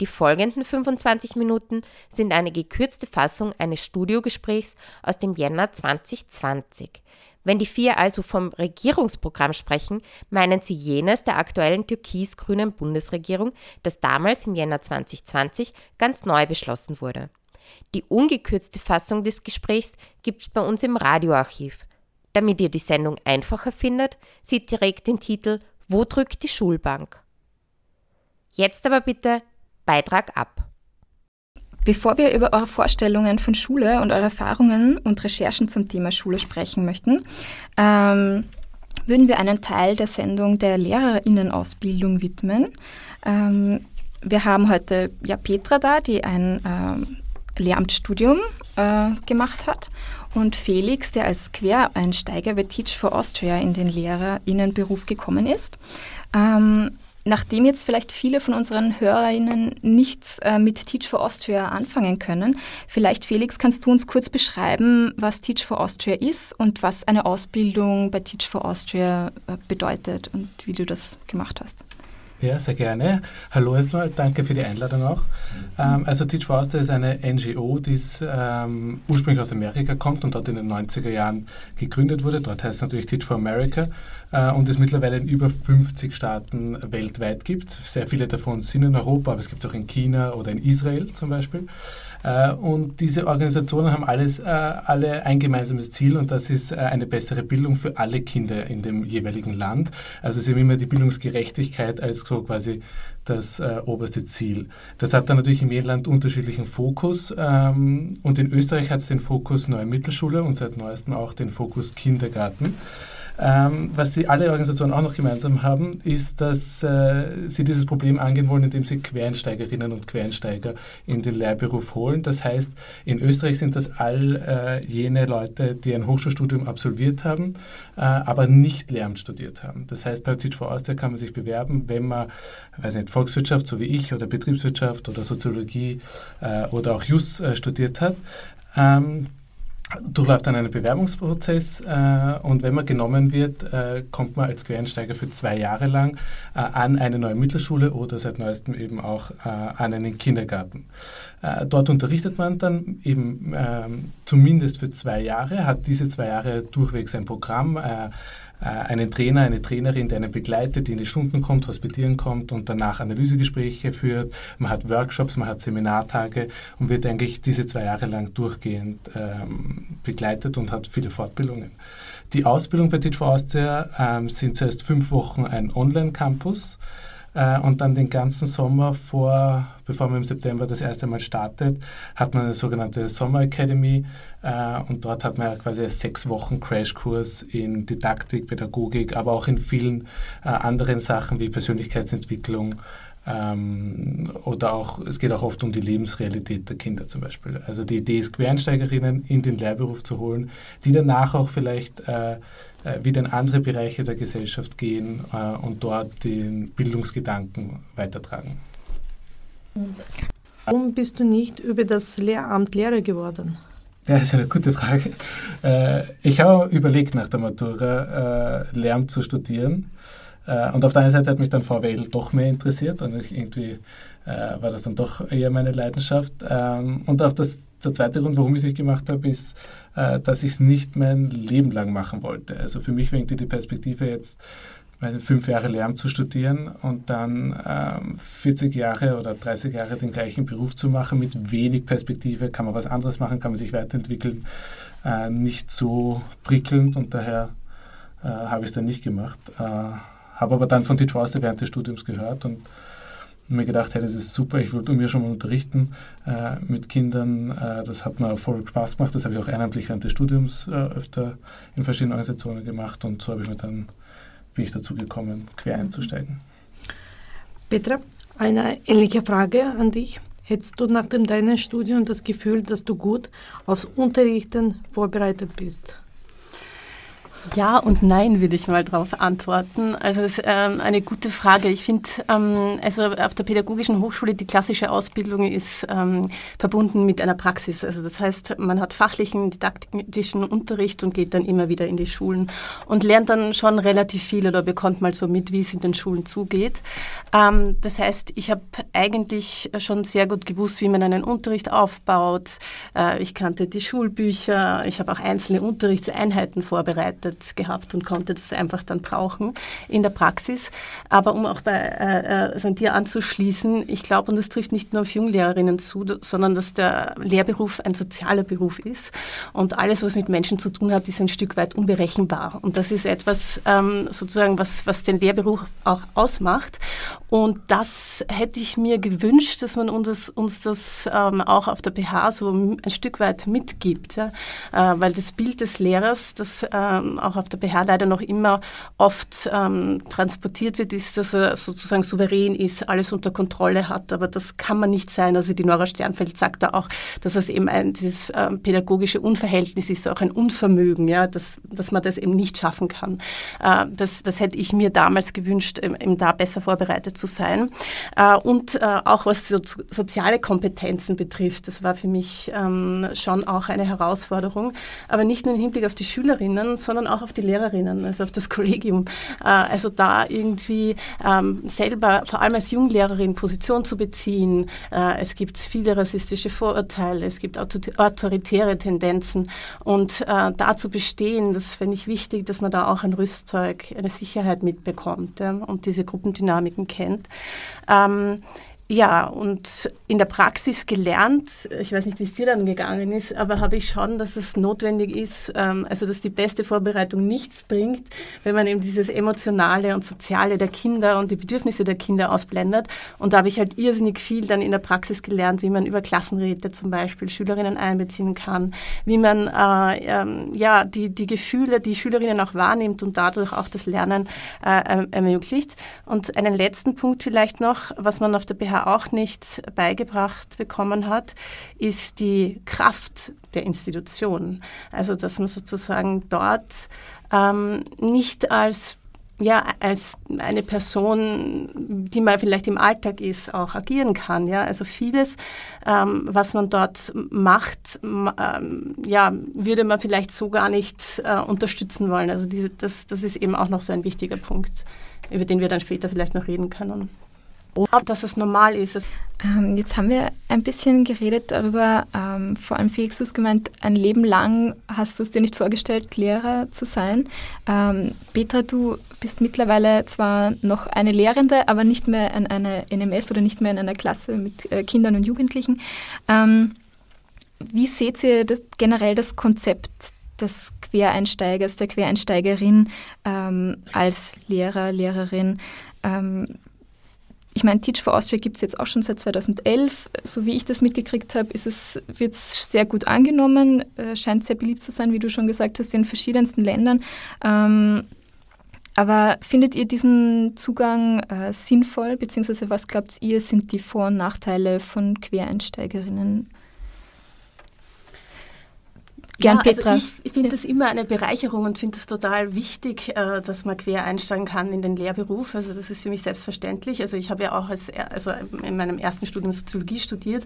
Die folgenden 25 Minuten sind eine gekürzte Fassung eines Studiogesprächs aus dem Jänner 2020. Wenn die vier also vom Regierungsprogramm sprechen, meinen sie jenes der aktuellen türkis-grünen Bundesregierung, das damals im Jänner 2020 ganz neu beschlossen wurde. Die ungekürzte Fassung des Gesprächs gibt es bei uns im Radioarchiv. Damit ihr die Sendung einfacher findet, sie trägt den Titel Wo drückt die Schulbank? Jetzt aber bitte Beitrag ab. Bevor wir über eure Vorstellungen von Schule und eure Erfahrungen und Recherchen zum Thema Schule sprechen möchten, ähm, würden wir einen Teil der Sendung der Lehrerinnenausbildung widmen. Ähm, wir haben heute ja Petra da, die ein ähm, Lehramtsstudium äh, gemacht hat und Felix, der als Quereinsteiger bei Teach for Austria in den Lehrerinnenberuf gekommen ist. Ähm, Nachdem jetzt vielleicht viele von unseren HörerInnen nichts äh, mit Teach for Austria anfangen können, vielleicht Felix, kannst du uns kurz beschreiben, was Teach for Austria ist und was eine Ausbildung bei Teach for Austria äh, bedeutet und wie du das gemacht hast? Ja, sehr gerne. Hallo erstmal, danke für die Einladung auch. Ähm, also Teach for Austria ist eine NGO, die ähm, ursprünglich aus Amerika kommt und dort in den 90er Jahren gegründet wurde. Dort heißt es natürlich Teach for America äh, und es mittlerweile in über 50 Staaten weltweit gibt. Sehr viele davon sind in Europa, aber es gibt auch in China oder in Israel zum Beispiel. Äh, und diese Organisationen haben alles, äh, alle ein gemeinsames Ziel und das ist äh, eine bessere Bildung für alle Kinder in dem jeweiligen Land. Also sie haben immer die Bildungsgerechtigkeit als so quasi das äh, oberste Ziel. Das hat dann natürlich im jeden Land unterschiedlichen Fokus ähm, und in Österreich hat es den Fokus Neue Mittelschule und seit neuestem auch den Fokus Kindergarten. Ähm, was sie alle Organisationen auch noch gemeinsam haben, ist, dass äh, sie dieses Problem angehen wollen, indem sie Quereinsteigerinnen und Quereinsteiger in den Lehrberuf holen. Das heißt, in Österreich sind das all äh, jene Leute, die ein Hochschulstudium absolviert haben, äh, aber nicht Lehramt studiert haben. Das heißt, bei Teach for Austria kann man sich bewerben, wenn man, weiß nicht, Volkswirtschaft, so wie ich, oder Betriebswirtschaft oder Soziologie äh, oder auch Jus äh, studiert hat. Ähm, durchläuft dann einen Bewerbungsprozess äh, und wenn man genommen wird, äh, kommt man als Quereinsteiger für zwei Jahre lang äh, an eine neue Mittelschule oder seit neuestem eben auch äh, an einen Kindergarten. Äh, dort unterrichtet man dann eben ähm, zumindest für zwei Jahre, hat diese zwei Jahre durchwegs ein Programm, äh, einen Trainer, eine Trainerin, der einen begleitet, die in die Stunden kommt, hospitieren kommt und danach Analysegespräche führt. Man hat Workshops, man hat Seminartage und wird eigentlich diese zwei Jahre lang durchgehend ähm, begleitet und hat viele Fortbildungen. Die Ausbildung bei Teach for Austria ähm, sind zuerst fünf Wochen ein Online-Campus äh, und dann den ganzen Sommer vor, bevor man im September das erste Mal startet, hat man eine sogenannte Sommer Academy äh, und dort hat man quasi einen sechs Wochen Crashkurs in Didaktik, Pädagogik, aber auch in vielen äh, anderen Sachen wie Persönlichkeitsentwicklung, ähm, oder auch, es geht auch oft um die Lebensrealität der Kinder zum Beispiel. Also die Idee ist, Quereinsteigerinnen in den Lehrberuf zu holen, die danach auch vielleicht äh, äh, wieder in andere Bereiche der Gesellschaft gehen äh, und dort den Bildungsgedanken weitertragen. Warum bist du nicht über das Lehramt Lehrer geworden? Ja, das ist eine gute Frage. Äh, ich habe überlegt, nach der Matura äh, Lehramt zu studieren. Äh, und auf der einen Seite hat mich dann VWL doch mehr interessiert und irgendwie war das dann doch eher meine Leidenschaft. Ähm, und auch das, der zweite Grund, warum ich es nicht gemacht habe, ist, dass ich es nicht mein Leben lang machen wollte. Also für mich war irgendwie die Perspektive jetzt, fünf Jahre Lehramt zu studieren und dann ähm, 40 Jahre oder 30 Jahre den gleichen Beruf zu machen mit wenig Perspektive, kann man was anderes machen, kann man sich weiterentwickeln, äh, nicht so prickelnd und daher äh, habe ich es dann nicht gemacht. Äh, habe aber dann von Teach während des Studiums gehört und mir gedacht, hey, das ist super, ich wollte mir schon mal unterrichten äh, mit Kindern. Äh, das hat mir voll Spaß gemacht. Das habe ich auch ehrenamtlich während des Studiums äh, öfter in verschiedenen Organisationen gemacht und so habe ich mir dann, bin ich dazu gekommen, quer einzusteigen. Petra, eine ähnliche Frage an dich. Hättest du nach deinem Studium das Gefühl, dass du gut aufs Unterrichten vorbereitet bist? Ja und nein, würde ich mal darauf antworten. Also es ist ähm, eine gute Frage. Ich finde, ähm, also auf der Pädagogischen Hochschule die klassische Ausbildung ist ähm, verbunden mit einer Praxis. Also das heißt, man hat fachlichen, didaktischen Unterricht und geht dann immer wieder in die Schulen und lernt dann schon relativ viel oder bekommt mal so mit, wie es in den Schulen zugeht. Das heißt, ich habe eigentlich schon sehr gut gewusst, wie man einen Unterricht aufbaut. Äh, ich kannte die Schulbücher, ich habe auch einzelne Unterrichtseinheiten vorbereitet vorbereitet gehabt und konnte das einfach dann brauchen in der Praxis. Aber um auch bei äh, also dir anzuschließen, ich glaube, und das trifft nicht nur auf Junglehrerinnen zu, sondern dass der Lehrberuf ein sozialer Beruf ist und alles, was mit Menschen zu tun hat, ist ein Stück weit unberechenbar. Und das ist etwas ähm, sozusagen, was, was den Lehrberuf auch ausmacht. Und das hätte ich mir gewünscht, dass man uns, uns das ähm, auch auf der PH so ein Stück weit mitgibt, ja? äh, weil das Bild des Lehrers, das ähm, auch auf der BH leider noch immer oft ähm, transportiert wird, ist, dass er sozusagen souverän ist, alles unter Kontrolle hat. Aber das kann man nicht sein. Also die Nora Sternfeld sagt da auch, dass es eben ein, dieses ähm, pädagogische Unverhältnis ist, auch ein Unvermögen, ja, dass, dass man das eben nicht schaffen kann. Äh, das, das hätte ich mir damals gewünscht, eben da besser vorbereitet zu sein. Äh, und äh, auch was so, soziale Kompetenzen betrifft, das war für mich ähm, schon auch eine Herausforderung. Aber nicht nur im Hinblick auf die Schülerinnen, sondern auch auch auf die Lehrerinnen, also auf das Kollegium. Äh, also da irgendwie ähm, selber, vor allem als Junglehrerin, Position zu beziehen. Äh, es gibt viele rassistische Vorurteile, es gibt autoritäre Tendenzen und äh, da zu bestehen, das finde ich wichtig, dass man da auch ein Rüstzeug, eine Sicherheit mitbekommt ja, und diese Gruppendynamiken kennt. Ähm, ja, und in der Praxis gelernt, ich weiß nicht, wie es dir dann gegangen ist, aber habe ich schon, dass es notwendig ist, ähm, also dass die beste Vorbereitung nichts bringt, wenn man eben dieses Emotionale und Soziale der Kinder und die Bedürfnisse der Kinder ausblendet. Und da habe ich halt irrsinnig viel dann in der Praxis gelernt, wie man über Klassenräte zum Beispiel Schülerinnen einbeziehen kann, wie man äh, ähm, ja, die, die Gefühle, die Schülerinnen auch wahrnimmt und dadurch auch das Lernen äh, ermöglicht. Und einen letzten Punkt vielleicht noch, was man auf der BH auch nicht beigebracht bekommen hat, ist die Kraft der Institution. Also dass man sozusagen dort ähm, nicht als ja, als eine Person, die man vielleicht im Alltag ist, auch agieren kann. Ja? Also vieles, ähm, was man dort macht, ähm, ja, würde man vielleicht so gar nicht äh, unterstützen wollen. Also diese, das, das ist eben auch noch so ein wichtiger Punkt, über den wir dann später vielleicht noch reden können dass es normal ist. Ähm, jetzt haben wir ein bisschen geredet darüber, ähm, vor allem Felix, du hast gemeint, ein Leben lang hast du es dir nicht vorgestellt, Lehrer zu sein. Ähm, Petra, du bist mittlerweile zwar noch eine Lehrende, aber nicht mehr in einer NMS oder nicht mehr in einer Klasse mit äh, Kindern und Jugendlichen. Ähm, wie seht ihr das, generell das Konzept des Quereinsteigers, der Quereinsteigerin ähm, als Lehrer, Lehrerin? Ich meine, Teach for Austria gibt es jetzt auch schon seit 2011. So wie ich das mitgekriegt habe, wird es sehr gut angenommen, äh, scheint sehr beliebt zu sein, wie du schon gesagt hast, in verschiedensten Ländern. Ähm, aber findet ihr diesen Zugang äh, sinnvoll, beziehungsweise was glaubt ihr, sind die Vor- und Nachteile von Quereinsteigerinnen? Gern, ja, also Petra. ich finde das immer eine Bereicherung und finde es total wichtig, äh, dass man quer einsteigen kann in den Lehrberuf. Also das ist für mich selbstverständlich. Also ich habe ja auch als, also in meinem ersten Studium Soziologie studiert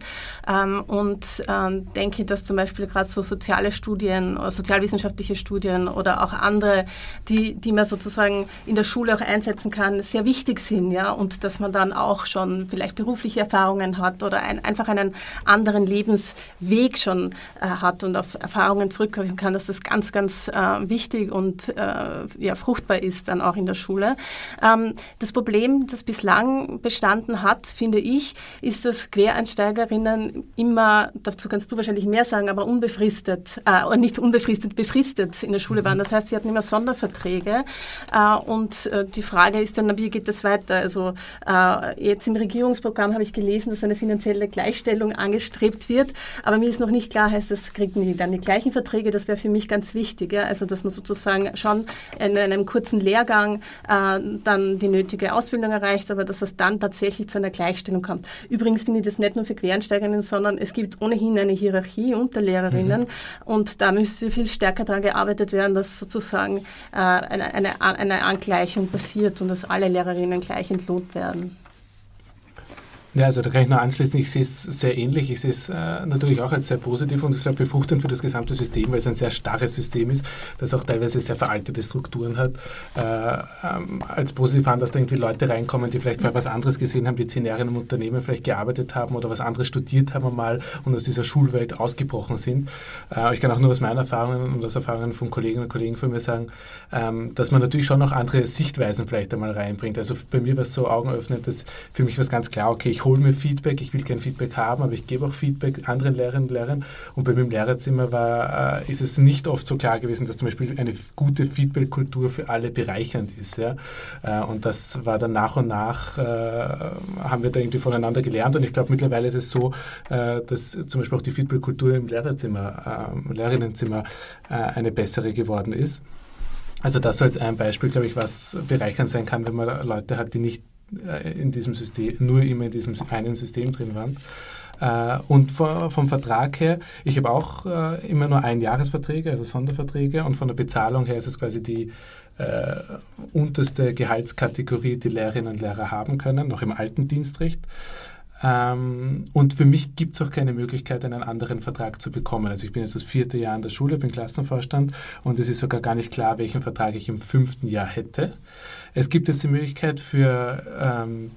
ähm, und ähm, denke, dass zum Beispiel gerade so soziale Studien, oder sozialwissenschaftliche Studien oder auch andere, die, die man sozusagen in der Schule auch einsetzen kann, sehr wichtig sind. Ja? Und dass man dann auch schon vielleicht berufliche Erfahrungen hat oder ein, einfach einen anderen Lebensweg schon äh, hat und auf Erfahrungen Erfahrungen zurückgreifen kann, dass das ganz, ganz äh, wichtig und äh, ja, fruchtbar ist dann auch in der Schule. Ähm, das Problem, das bislang bestanden hat, finde ich, ist, dass Quereinsteigerinnen immer, dazu kannst du wahrscheinlich mehr sagen, aber unbefristet, äh, nicht unbefristet, befristet in der Schule waren. Das heißt, sie hatten immer Sonderverträge äh, und äh, die Frage ist dann, wie geht das weiter? Also äh, jetzt im Regierungsprogramm habe ich gelesen, dass eine finanzielle Gleichstellung angestrebt wird, aber mir ist noch nicht klar, heißt das, kriegen die dann die gleichen Verträge, das wäre für mich ganz wichtig. Ja? Also, dass man sozusagen schon in einem kurzen Lehrgang äh, dann die nötige Ausbildung erreicht, aber dass es dann tatsächlich zu einer Gleichstellung kommt. Übrigens finde ich das nicht nur für Quereinsteigerinnen, sondern es gibt ohnehin eine Hierarchie unter Lehrerinnen mhm. und da müsste viel stärker daran gearbeitet werden, dass sozusagen äh, eine, eine, eine Angleichung passiert und dass alle Lehrerinnen gleich entlohnt werden. Ja, also da kann ich nur anschließen, ich sehe es sehr ähnlich. Ich sehe es äh, natürlich auch als sehr positiv und ich glaube befruchtend für das gesamte System, weil es ein sehr starres System ist, das auch teilweise sehr veraltete Strukturen hat. Äh, ähm, als positiv an, dass da irgendwie Leute reinkommen, die vielleicht vorher was anderes gesehen haben, die zehn Jahre in einem Unternehmen vielleicht gearbeitet haben oder was anderes studiert haben mal und aus dieser Schulwelt ausgebrochen sind. Äh, ich kann auch nur aus meinen Erfahrungen und aus Erfahrungen von Kolleginnen und Kollegen von mir sagen, ähm, dass man natürlich schon noch andere Sichtweisen vielleicht einmal reinbringt. Also bei mir war es so augenöffnend, dass für mich war es ganz klar, okay, ich ich hole mir Feedback, ich will kein Feedback haben, aber ich gebe auch Feedback anderen Lehrerinnen und Lehrern. Und bei mir im Lehrerzimmer war, äh, ist es nicht oft so klar gewesen, dass zum Beispiel eine gute Feedback-Kultur für alle bereichernd ist. Ja? Äh, und das war dann nach und nach, äh, haben wir da irgendwie voneinander gelernt. Und ich glaube, mittlerweile ist es so, äh, dass zum Beispiel auch die Feedback-Kultur im Lehrerzimmer, äh, Lehrerinnenzimmer äh, eine bessere geworden ist. Also das soll jetzt ein Beispiel, glaube ich, was bereichernd sein kann, wenn man Leute hat, die nicht in diesem System, nur immer in diesem einen System drin waren. Äh, und vom Vertrag her, ich habe auch äh, immer nur Einjahresverträge, also Sonderverträge, und von der Bezahlung her ist es quasi die äh, unterste Gehaltskategorie, die Lehrerinnen und Lehrer haben können, noch im alten Dienstrecht. Ähm, und für mich gibt es auch keine Möglichkeit, einen anderen Vertrag zu bekommen. Also ich bin jetzt das vierte Jahr in der Schule, bin Klassenvorstand und es ist sogar gar nicht klar, welchen Vertrag ich im fünften Jahr hätte. Es gibt jetzt die Möglichkeit für ähm,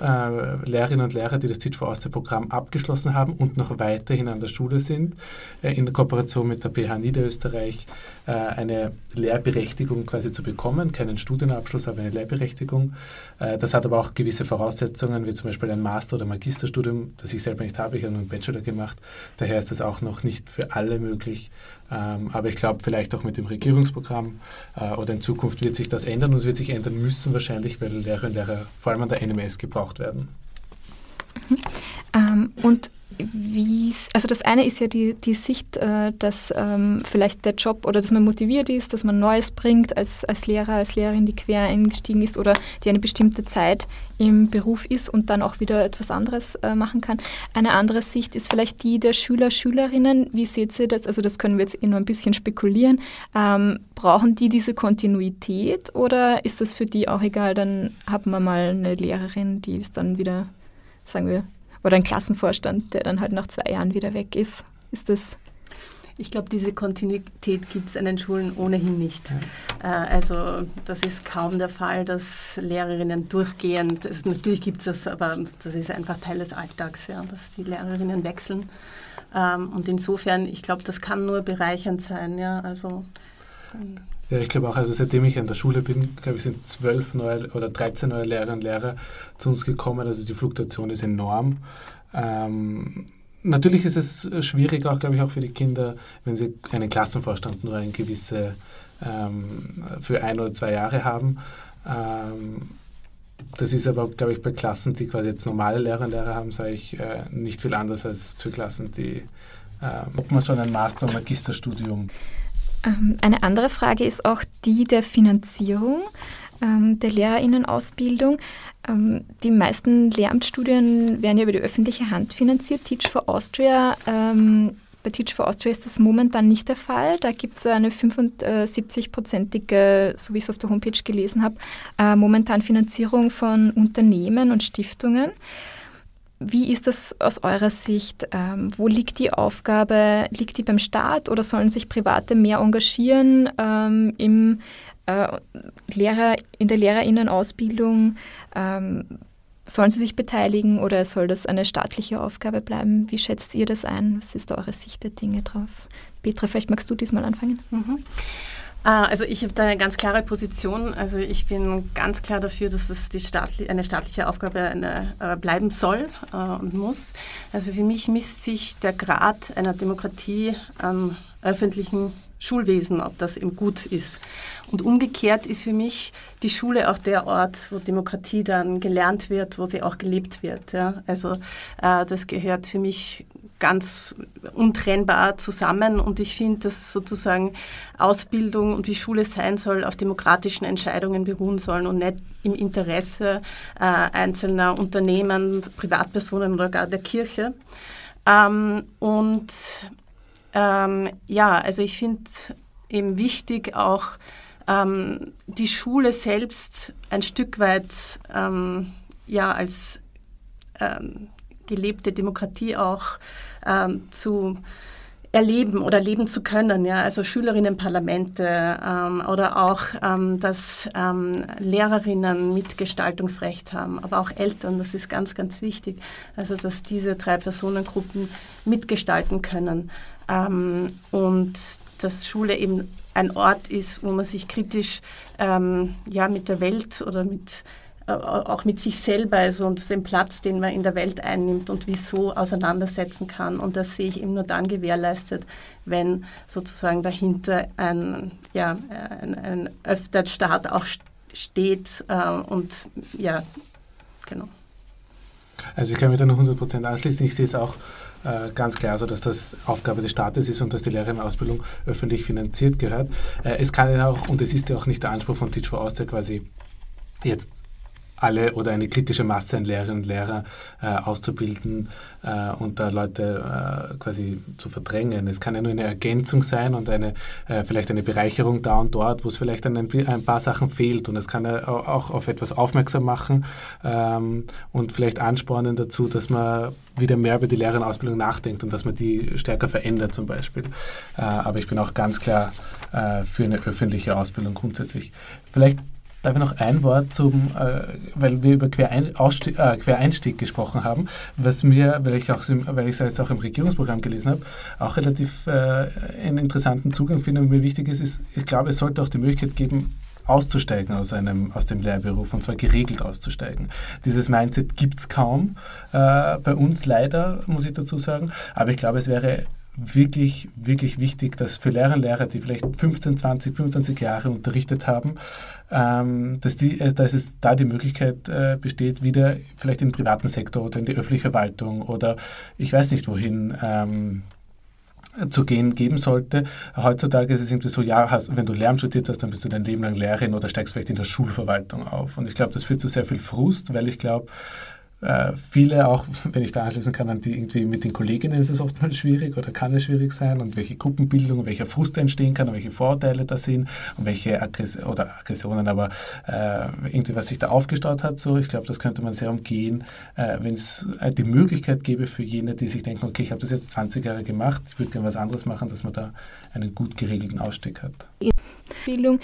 äh, Lehrerinnen und Lehrer, die das Teach for Austria Programm abgeschlossen haben und noch weiterhin an der Schule sind, äh, in Kooperation mit der PH Niederösterreich äh, eine Lehrberechtigung quasi zu bekommen, keinen Studienabschluss, aber eine Lehrberechtigung. Das hat aber auch gewisse Voraussetzungen, wie zum Beispiel ein Master- oder Magisterstudium, das ich selber nicht habe, ich habe nur einen Bachelor gemacht. Daher ist das auch noch nicht für alle möglich. Ähm, aber ich glaube, vielleicht auch mit dem Regierungsprogramm äh, oder in Zukunft wird sich das ändern und es wird sich ändern müssen wahrscheinlich, weil Lehrerinnen und Lehrer vor allem an der NMS gebraucht werden. Mhm. Ähm, und also das eine ist ja die, die Sicht, äh, dass ähm, vielleicht der Job oder dass man motiviert ist, dass man Neues bringt als, als Lehrer, als Lehrerin, die quer eingestiegen ist oder die eine bestimmte Zeit im Beruf ist und dann auch wieder etwas anderes äh, machen kann. Eine andere Sicht ist vielleicht die der Schüler, Schülerinnen. Wie seht ihr das? Also das können wir jetzt eh nur ein bisschen spekulieren. Ähm, brauchen die diese Kontinuität oder ist das für die auch egal? Dann haben wir mal eine Lehrerin, die ist dann wieder, sagen wir, oder ein Klassenvorstand, der dann halt nach zwei Jahren wieder weg ist. Ist das ich glaube, diese Kontinuität gibt es an den Schulen ohnehin nicht. Ja. Äh, also das ist kaum der Fall, dass Lehrerinnen durchgehend, also natürlich gibt es das, aber das ist einfach Teil des Alltags, ja, dass die Lehrerinnen wechseln. Ähm, und insofern, ich glaube, das kann nur bereichernd sein. Ja, also, ja, ich glaube auch, also seitdem ich an der Schule bin, glaube ich, sind zwölf neue oder 13 neue Lehrerinnen und Lehrer zu uns gekommen. Also die Fluktuation ist enorm. Ähm, natürlich ist es schwierig, auch glaube ich, auch für die Kinder, wenn sie einen Klassenvorstand nur eine gewisse ähm, für ein oder zwei Jahre haben. Ähm, das ist aber, glaube ich, bei Klassen, die quasi jetzt normale Lehrer und Lehrer haben, sage ich, äh, nicht viel anders als für Klassen, die äh, man schon ein Master- und Magisterstudium eine andere Frage ist auch die der Finanzierung ähm, der Lehrerinnenausbildung. Ähm, die meisten Lehramtsstudien werden ja über die öffentliche Hand finanziert. Teach for Austria Bei Teach for Austria ist das momentan nicht der Fall. Da gibt es eine 75-prozentige, so wie ich es auf der Homepage gelesen habe, äh, momentan Finanzierung von Unternehmen und Stiftungen. Wie ist das aus eurer Sicht? Ähm, wo liegt die Aufgabe? Liegt die beim Staat oder sollen sich Private mehr engagieren ähm, im, äh, Lehrer, in der Lehrerinnenausbildung? Ähm, sollen sie sich beteiligen oder soll das eine staatliche Aufgabe bleiben? Wie schätzt ihr das ein? Was ist da eure Sicht der Dinge drauf? Petra, vielleicht magst du diesmal anfangen. Mhm. Ah, also ich habe da eine ganz klare Position. Also ich bin ganz klar dafür, dass es die staatli eine staatliche Aufgabe eine, äh, bleiben soll äh, und muss. Also für mich misst sich der Grad einer Demokratie am öffentlichen Schulwesen, ob das eben gut ist. Und umgekehrt ist für mich die Schule auch der Ort, wo Demokratie dann gelernt wird, wo sie auch gelebt wird. Ja. Also äh, das gehört für mich ganz untrennbar zusammen und ich finde, dass sozusagen Ausbildung und wie Schule sein soll, auf demokratischen Entscheidungen beruhen sollen und nicht im Interesse äh, einzelner Unternehmen, Privatpersonen oder gar der Kirche. Ähm, und ähm, ja, also ich finde eben wichtig auch ähm, die Schule selbst ein Stück weit ähm, ja als ähm, gelebte Demokratie auch ähm, zu erleben oder leben zu können, ja, also Schülerinnenparlamente ähm, oder auch, ähm, dass ähm, Lehrerinnen Mitgestaltungsrecht haben, aber auch Eltern, das ist ganz, ganz wichtig, also dass diese drei Personengruppen mitgestalten können. Ähm, und dass Schule eben ein Ort ist, wo man sich kritisch ähm, ja, mit der Welt oder mit auch mit sich selber also und dem Platz, den man in der Welt einnimmt und wieso auseinandersetzen kann. Und das sehe ich eben nur dann gewährleistet, wenn sozusagen dahinter ein, ja, ein, ein öfter Staat auch steht äh, und ja, genau. Also ich kann mich da noch 100% anschließen. Ich sehe es auch äh, ganz klar, also dass das Aufgabe des Staates ist und dass die Lehrerinnenausbildung öffentlich finanziert gehört. Äh, es kann ja auch, und es ist ja auch nicht der Anspruch von Teach for Austria quasi jetzt alle oder eine kritische Masse an Lehrerinnen und Lehrer äh, auszubilden äh, und da Leute äh, quasi zu verdrängen. Es kann ja nur eine Ergänzung sein und eine, äh, vielleicht eine Bereicherung da und dort, wo es vielleicht ein, ein paar Sachen fehlt und es kann ja auch auf etwas aufmerksam machen ähm, und vielleicht anspornen dazu, dass man wieder mehr über die Lehrerinnenausbildung nachdenkt und dass man die stärker verändert zum Beispiel. Äh, aber ich bin auch ganz klar äh, für eine öffentliche Ausbildung grundsätzlich. Vielleicht Darf ich noch ein Wort zum, äh, weil wir über Querein Ausstieg, äh, Quereinstieg gesprochen haben, was mir, weil ich auch, weil ich es jetzt auch im Regierungsprogramm gelesen habe, auch relativ äh, einen interessanten Zugang finde und mir wichtig ist, ist, ich glaube, es sollte auch die Möglichkeit geben, auszusteigen aus, einem, aus dem Lehrberuf und zwar geregelt auszusteigen. Dieses Mindset gibt es kaum äh, bei uns leider, muss ich dazu sagen, aber ich glaube, es wäre wirklich, wirklich wichtig, dass für Lehrer und Lehrer, die vielleicht 15, 20, 25 Jahre unterrichtet haben, dass, die, äh, dass es da die Möglichkeit äh, besteht, wieder vielleicht in den privaten Sektor oder in die öffentliche Verwaltung oder ich weiß nicht wohin ähm, zu gehen geben sollte. Heutzutage ist es irgendwie so, ja, hast, wenn du Lehramt studiert hast, dann bist du dein Leben lang Lehrerin oder steigst vielleicht in der Schulverwaltung auf. Und ich glaube, das führt zu sehr viel Frust, weil ich glaube, viele, auch *laughs* wenn ich da anschließen kann, an die irgendwie mit den Kolleginnen ist es oftmals schwierig oder kann es schwierig sein und welche Gruppenbildung, welcher Frust entstehen kann und welche Vorteile da sind und welche Aggress oder Aggressionen, aber äh, irgendwie was sich da aufgestaut hat. So, ich glaube, das könnte man sehr umgehen, äh, wenn es äh, die Möglichkeit gäbe für jene, die sich denken, okay, ich habe das jetzt 20 Jahre gemacht, ich würde gerne was anderes machen, dass man da einen gut geregelten Ausstieg hat. Bildung.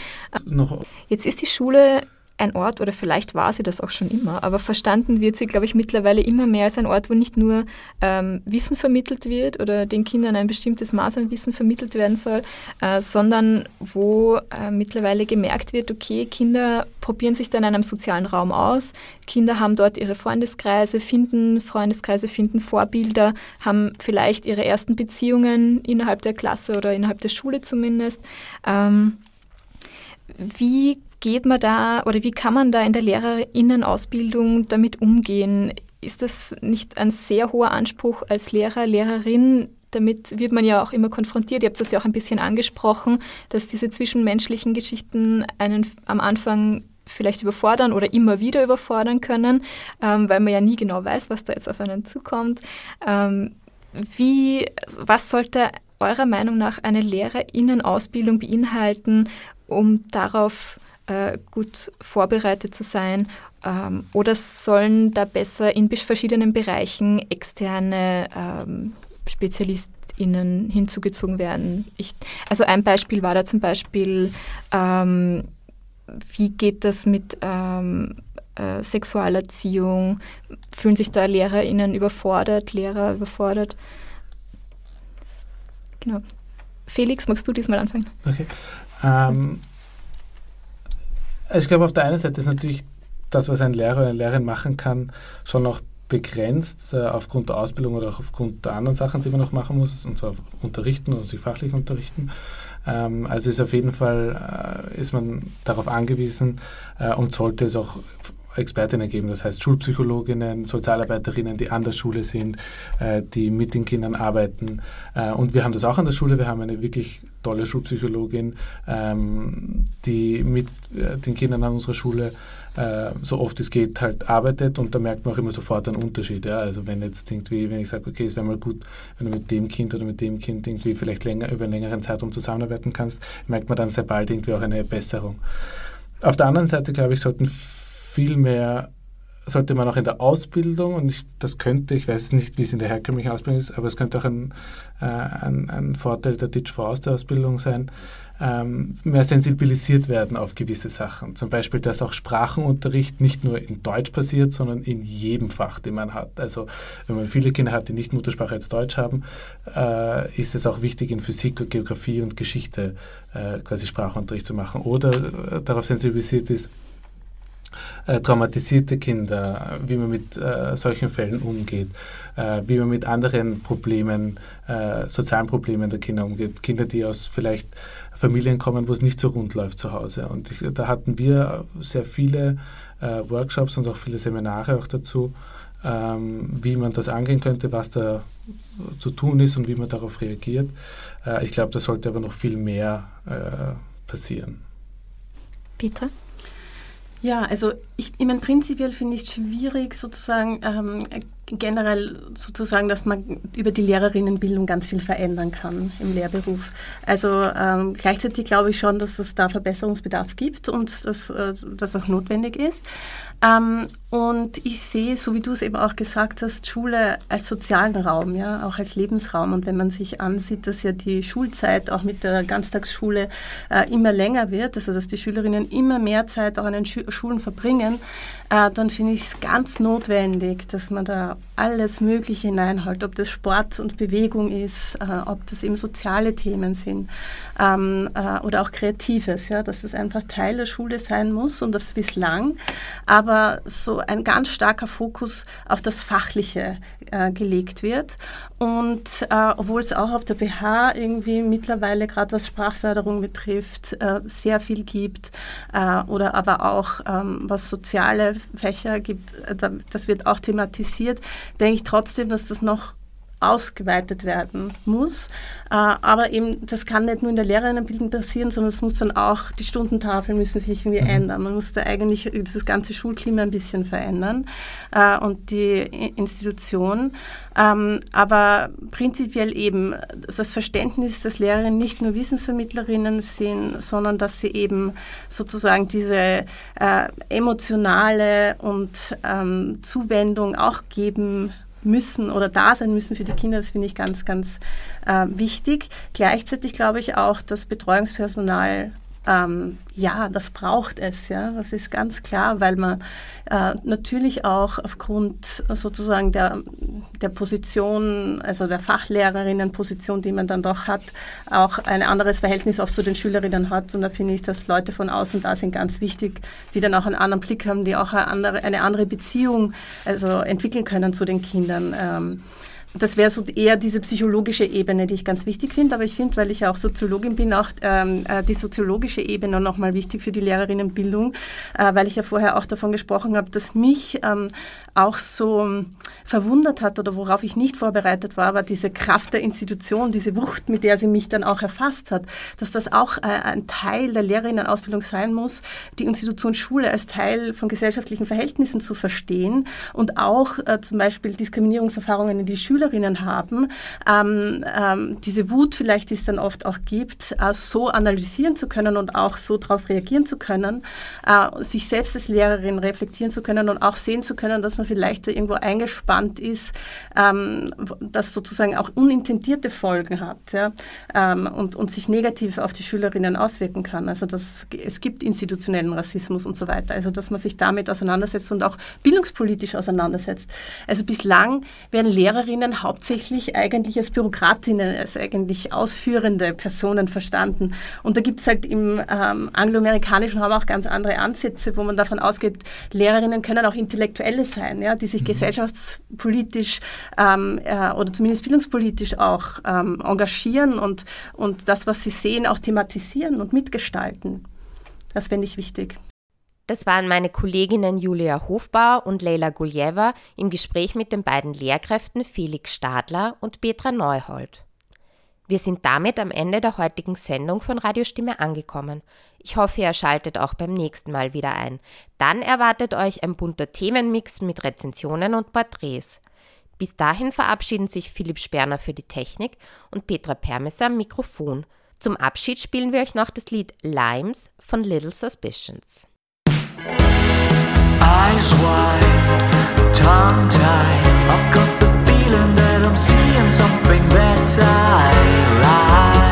Jetzt ist die Schule ein Ort, oder vielleicht war sie das auch schon immer, aber verstanden wird sie, glaube ich, mittlerweile immer mehr als ein Ort, wo nicht nur ähm, Wissen vermittelt wird oder den Kindern ein bestimmtes Maß an Wissen vermittelt werden soll, äh, sondern wo äh, mittlerweile gemerkt wird, okay, Kinder probieren sich da in einem sozialen Raum aus, Kinder haben dort ihre Freundeskreise, finden Freundeskreise, finden Vorbilder, haben vielleicht ihre ersten Beziehungen innerhalb der Klasse oder innerhalb der Schule zumindest. Ähm, wie geht man da oder wie kann man da in der Lehrerinnenausbildung damit umgehen? Ist das nicht ein sehr hoher Anspruch als Lehrer, Lehrerin? Damit wird man ja auch immer konfrontiert. Ihr habt das ja auch ein bisschen angesprochen, dass diese zwischenmenschlichen Geschichten einen am Anfang vielleicht überfordern oder immer wieder überfordern können, ähm, weil man ja nie genau weiß, was da jetzt auf einen zukommt. Ähm, wie, was sollte eurer Meinung nach eine Lehrerinnenausbildung beinhalten, um darauf äh, gut vorbereitet zu sein? Ähm, oder sollen da besser in verschiedenen Bereichen externe ähm, SpezialistInnen hinzugezogen werden? Ich, also ein Beispiel war da zum Beispiel, ähm, wie geht das mit ähm, äh, Sexualerziehung? Fühlen sich da LehrerInnen überfordert, Lehrer überfordert? Genau. Felix, magst du diesmal anfangen? Okay. Ähm, also ich glaube, auf der einen Seite ist natürlich das, was ein Lehrer oder eine Lehrerin machen kann, schon noch begrenzt äh, aufgrund der Ausbildung oder auch aufgrund der anderen Sachen, die man noch machen muss, und zwar unterrichten oder sich fachlich unterrichten. Ähm, also ist auf jeden Fall äh, ist man darauf angewiesen äh, und sollte es auch Expertinnen geben, das heißt Schulpsychologinnen, Sozialarbeiterinnen, die an der Schule sind, äh, die mit den Kindern arbeiten. Äh, und wir haben das auch an der Schule. Wir haben eine wirklich tolle Schulpsychologin, ähm, die mit äh, den Kindern an unserer Schule äh, so oft es geht halt arbeitet und da merkt man auch immer sofort einen Unterschied. Ja? Also wenn jetzt irgendwie, wenn ich sage, okay, es wäre mal gut, wenn du mit dem Kind oder mit dem Kind irgendwie vielleicht länger über einen längeren Zeitraum zusammenarbeiten kannst, merkt man dann sehr bald irgendwie auch eine Besserung. Auf der anderen Seite, glaube ich, sollten viel mehr sollte man auch in der Ausbildung, und ich, das könnte, ich weiß nicht, wie es in der herkömmlichen Ausbildung ist, aber es könnte auch ein, äh, ein, ein Vorteil der Teach for Ausbildung sein, ähm, mehr sensibilisiert werden auf gewisse Sachen. Zum Beispiel, dass auch Sprachenunterricht nicht nur in Deutsch passiert, sondern in jedem Fach, den man hat. Also wenn man viele Kinder hat, die nicht Muttersprache als Deutsch haben, äh, ist es auch wichtig, in Physik, Geografie und Geschichte äh, quasi Sprachunterricht zu machen. Oder äh, darauf sensibilisiert ist, äh, traumatisierte Kinder, wie man mit äh, solchen Fällen umgeht, äh, wie man mit anderen Problemen, äh, sozialen Problemen der Kinder umgeht. Kinder, die aus vielleicht Familien kommen, wo es nicht so rund läuft zu Hause. Und ich, da hatten wir sehr viele äh, Workshops und auch viele Seminare auch dazu, ähm, wie man das angehen könnte, was da zu tun ist und wie man darauf reagiert. Äh, ich glaube, da sollte aber noch viel mehr passieren. Bitte? Ja, also ich, ich meine, prinzipiell finde ich es schwierig, sozusagen ähm, generell sozusagen, dass man über die Lehrerinnenbildung ganz viel verändern kann im Lehrberuf. Also ähm, gleichzeitig glaube ich schon, dass es da Verbesserungsbedarf gibt und dass äh, das auch notwendig ist. Ähm, und ich sehe, so wie du es eben auch gesagt hast, Schule als sozialen Raum, ja, auch als Lebensraum. Und wenn man sich ansieht, dass ja die Schulzeit auch mit der Ganztagsschule äh, immer länger wird, also dass die Schülerinnen immer mehr Zeit auch an den Schu Schulen verbringen, äh, dann finde ich es ganz notwendig, dass man da alles Mögliche hineinhält, ob das Sport und Bewegung ist, äh, ob das eben soziale Themen sind ähm, äh, oder auch Kreatives, ja, dass das einfach Teil der Schule sein muss und das bislang, aber so ein ganz starker Fokus auf das Fachliche äh, gelegt wird. Und äh, obwohl es auch auf der BH irgendwie mittlerweile gerade was Sprachförderung betrifft äh, sehr viel gibt oder aber auch ähm, was soziale Fächer gibt, äh, das wird auch thematisiert, denke ich trotzdem, dass das noch ausgeweitet werden muss. Äh, aber eben, das kann nicht nur in der Lehrerinnenbildung passieren, sondern es muss dann auch, die Stundentafeln müssen sich irgendwie mhm. ändern. Man muss da eigentlich das ganze Schulklima ein bisschen verändern äh, und die Institution. Ähm, aber prinzipiell eben das Verständnis, dass Lehrerinnen nicht nur Wissensvermittlerinnen sind, sondern dass sie eben sozusagen diese äh, emotionale und ähm, Zuwendung auch geben müssen oder da sein müssen für die Kinder, das finde ich ganz, ganz äh, wichtig. Gleichzeitig glaube ich auch, dass Betreuungspersonal ähm, ja, das braucht es, ja, das ist ganz klar, weil man äh, natürlich auch aufgrund sozusagen der, der Position, also der Fachlehrerinnenposition, die man dann doch hat, auch ein anderes Verhältnis oft zu den Schülerinnen hat. Und da finde ich, dass Leute von außen da sind ganz wichtig, die dann auch einen anderen Blick haben, die auch eine andere, eine andere Beziehung also entwickeln können zu den Kindern. Ähm, das wäre so eher diese psychologische Ebene, die ich ganz wichtig finde. Aber ich finde, weil ich ja auch Soziologin bin, auch ähm, äh, die soziologische Ebene nochmal wichtig für die Lehrerinnenbildung, äh, weil ich ja vorher auch davon gesprochen habe, dass mich ähm, auch so verwundert hat oder worauf ich nicht vorbereitet war, war diese Kraft der Institution, diese Wucht, mit der sie mich dann auch erfasst hat, dass das auch äh, ein Teil der Lehrerinnenausbildung sein muss, die Institution Schule als Teil von gesellschaftlichen Verhältnissen zu verstehen und auch äh, zum Beispiel Diskriminierungserfahrungen in die Schule Schülerinnen haben, ähm, ähm, diese Wut vielleicht, die es dann oft auch gibt, äh, so analysieren zu können und auch so darauf reagieren zu können, äh, sich selbst als Lehrerin reflektieren zu können und auch sehen zu können, dass man vielleicht irgendwo eingespannt ist, ähm, das sozusagen auch unintendierte Folgen hat ja, ähm, und, und sich negativ auf die Schülerinnen auswirken kann. Also das, es gibt institutionellen Rassismus und so weiter. Also dass man sich damit auseinandersetzt und auch bildungspolitisch auseinandersetzt. Also bislang werden Lehrerinnen hauptsächlich eigentlich als Bürokratinnen, als eigentlich ausführende Personen verstanden. Und da gibt es halt im ähm, angloamerikanischen haben auch ganz andere Ansätze, wo man davon ausgeht, Lehrerinnen können auch Intellektuelle sein, ja, die sich mhm. gesellschaftspolitisch ähm, äh, oder zumindest bildungspolitisch auch ähm, engagieren und, und das, was sie sehen, auch thematisieren und mitgestalten. Das fände ich wichtig. Das waren meine Kolleginnen Julia Hofbauer und Leila Guljeva im Gespräch mit den beiden Lehrkräften Felix Stadler und Petra Neuhold. Wir sind damit am Ende der heutigen Sendung von Radiostimme angekommen. Ich hoffe, ihr schaltet auch beim nächsten Mal wieder ein. Dann erwartet euch ein bunter Themenmix mit Rezensionen und Porträts. Bis dahin verabschieden sich Philipp Sperner für die Technik und Petra Permesser am Mikrofon. Zum Abschied spielen wir euch noch das Lied Limes von Little Suspicions. Eyes wide, tongue tied. I've got the feeling that I'm seeing something that I like.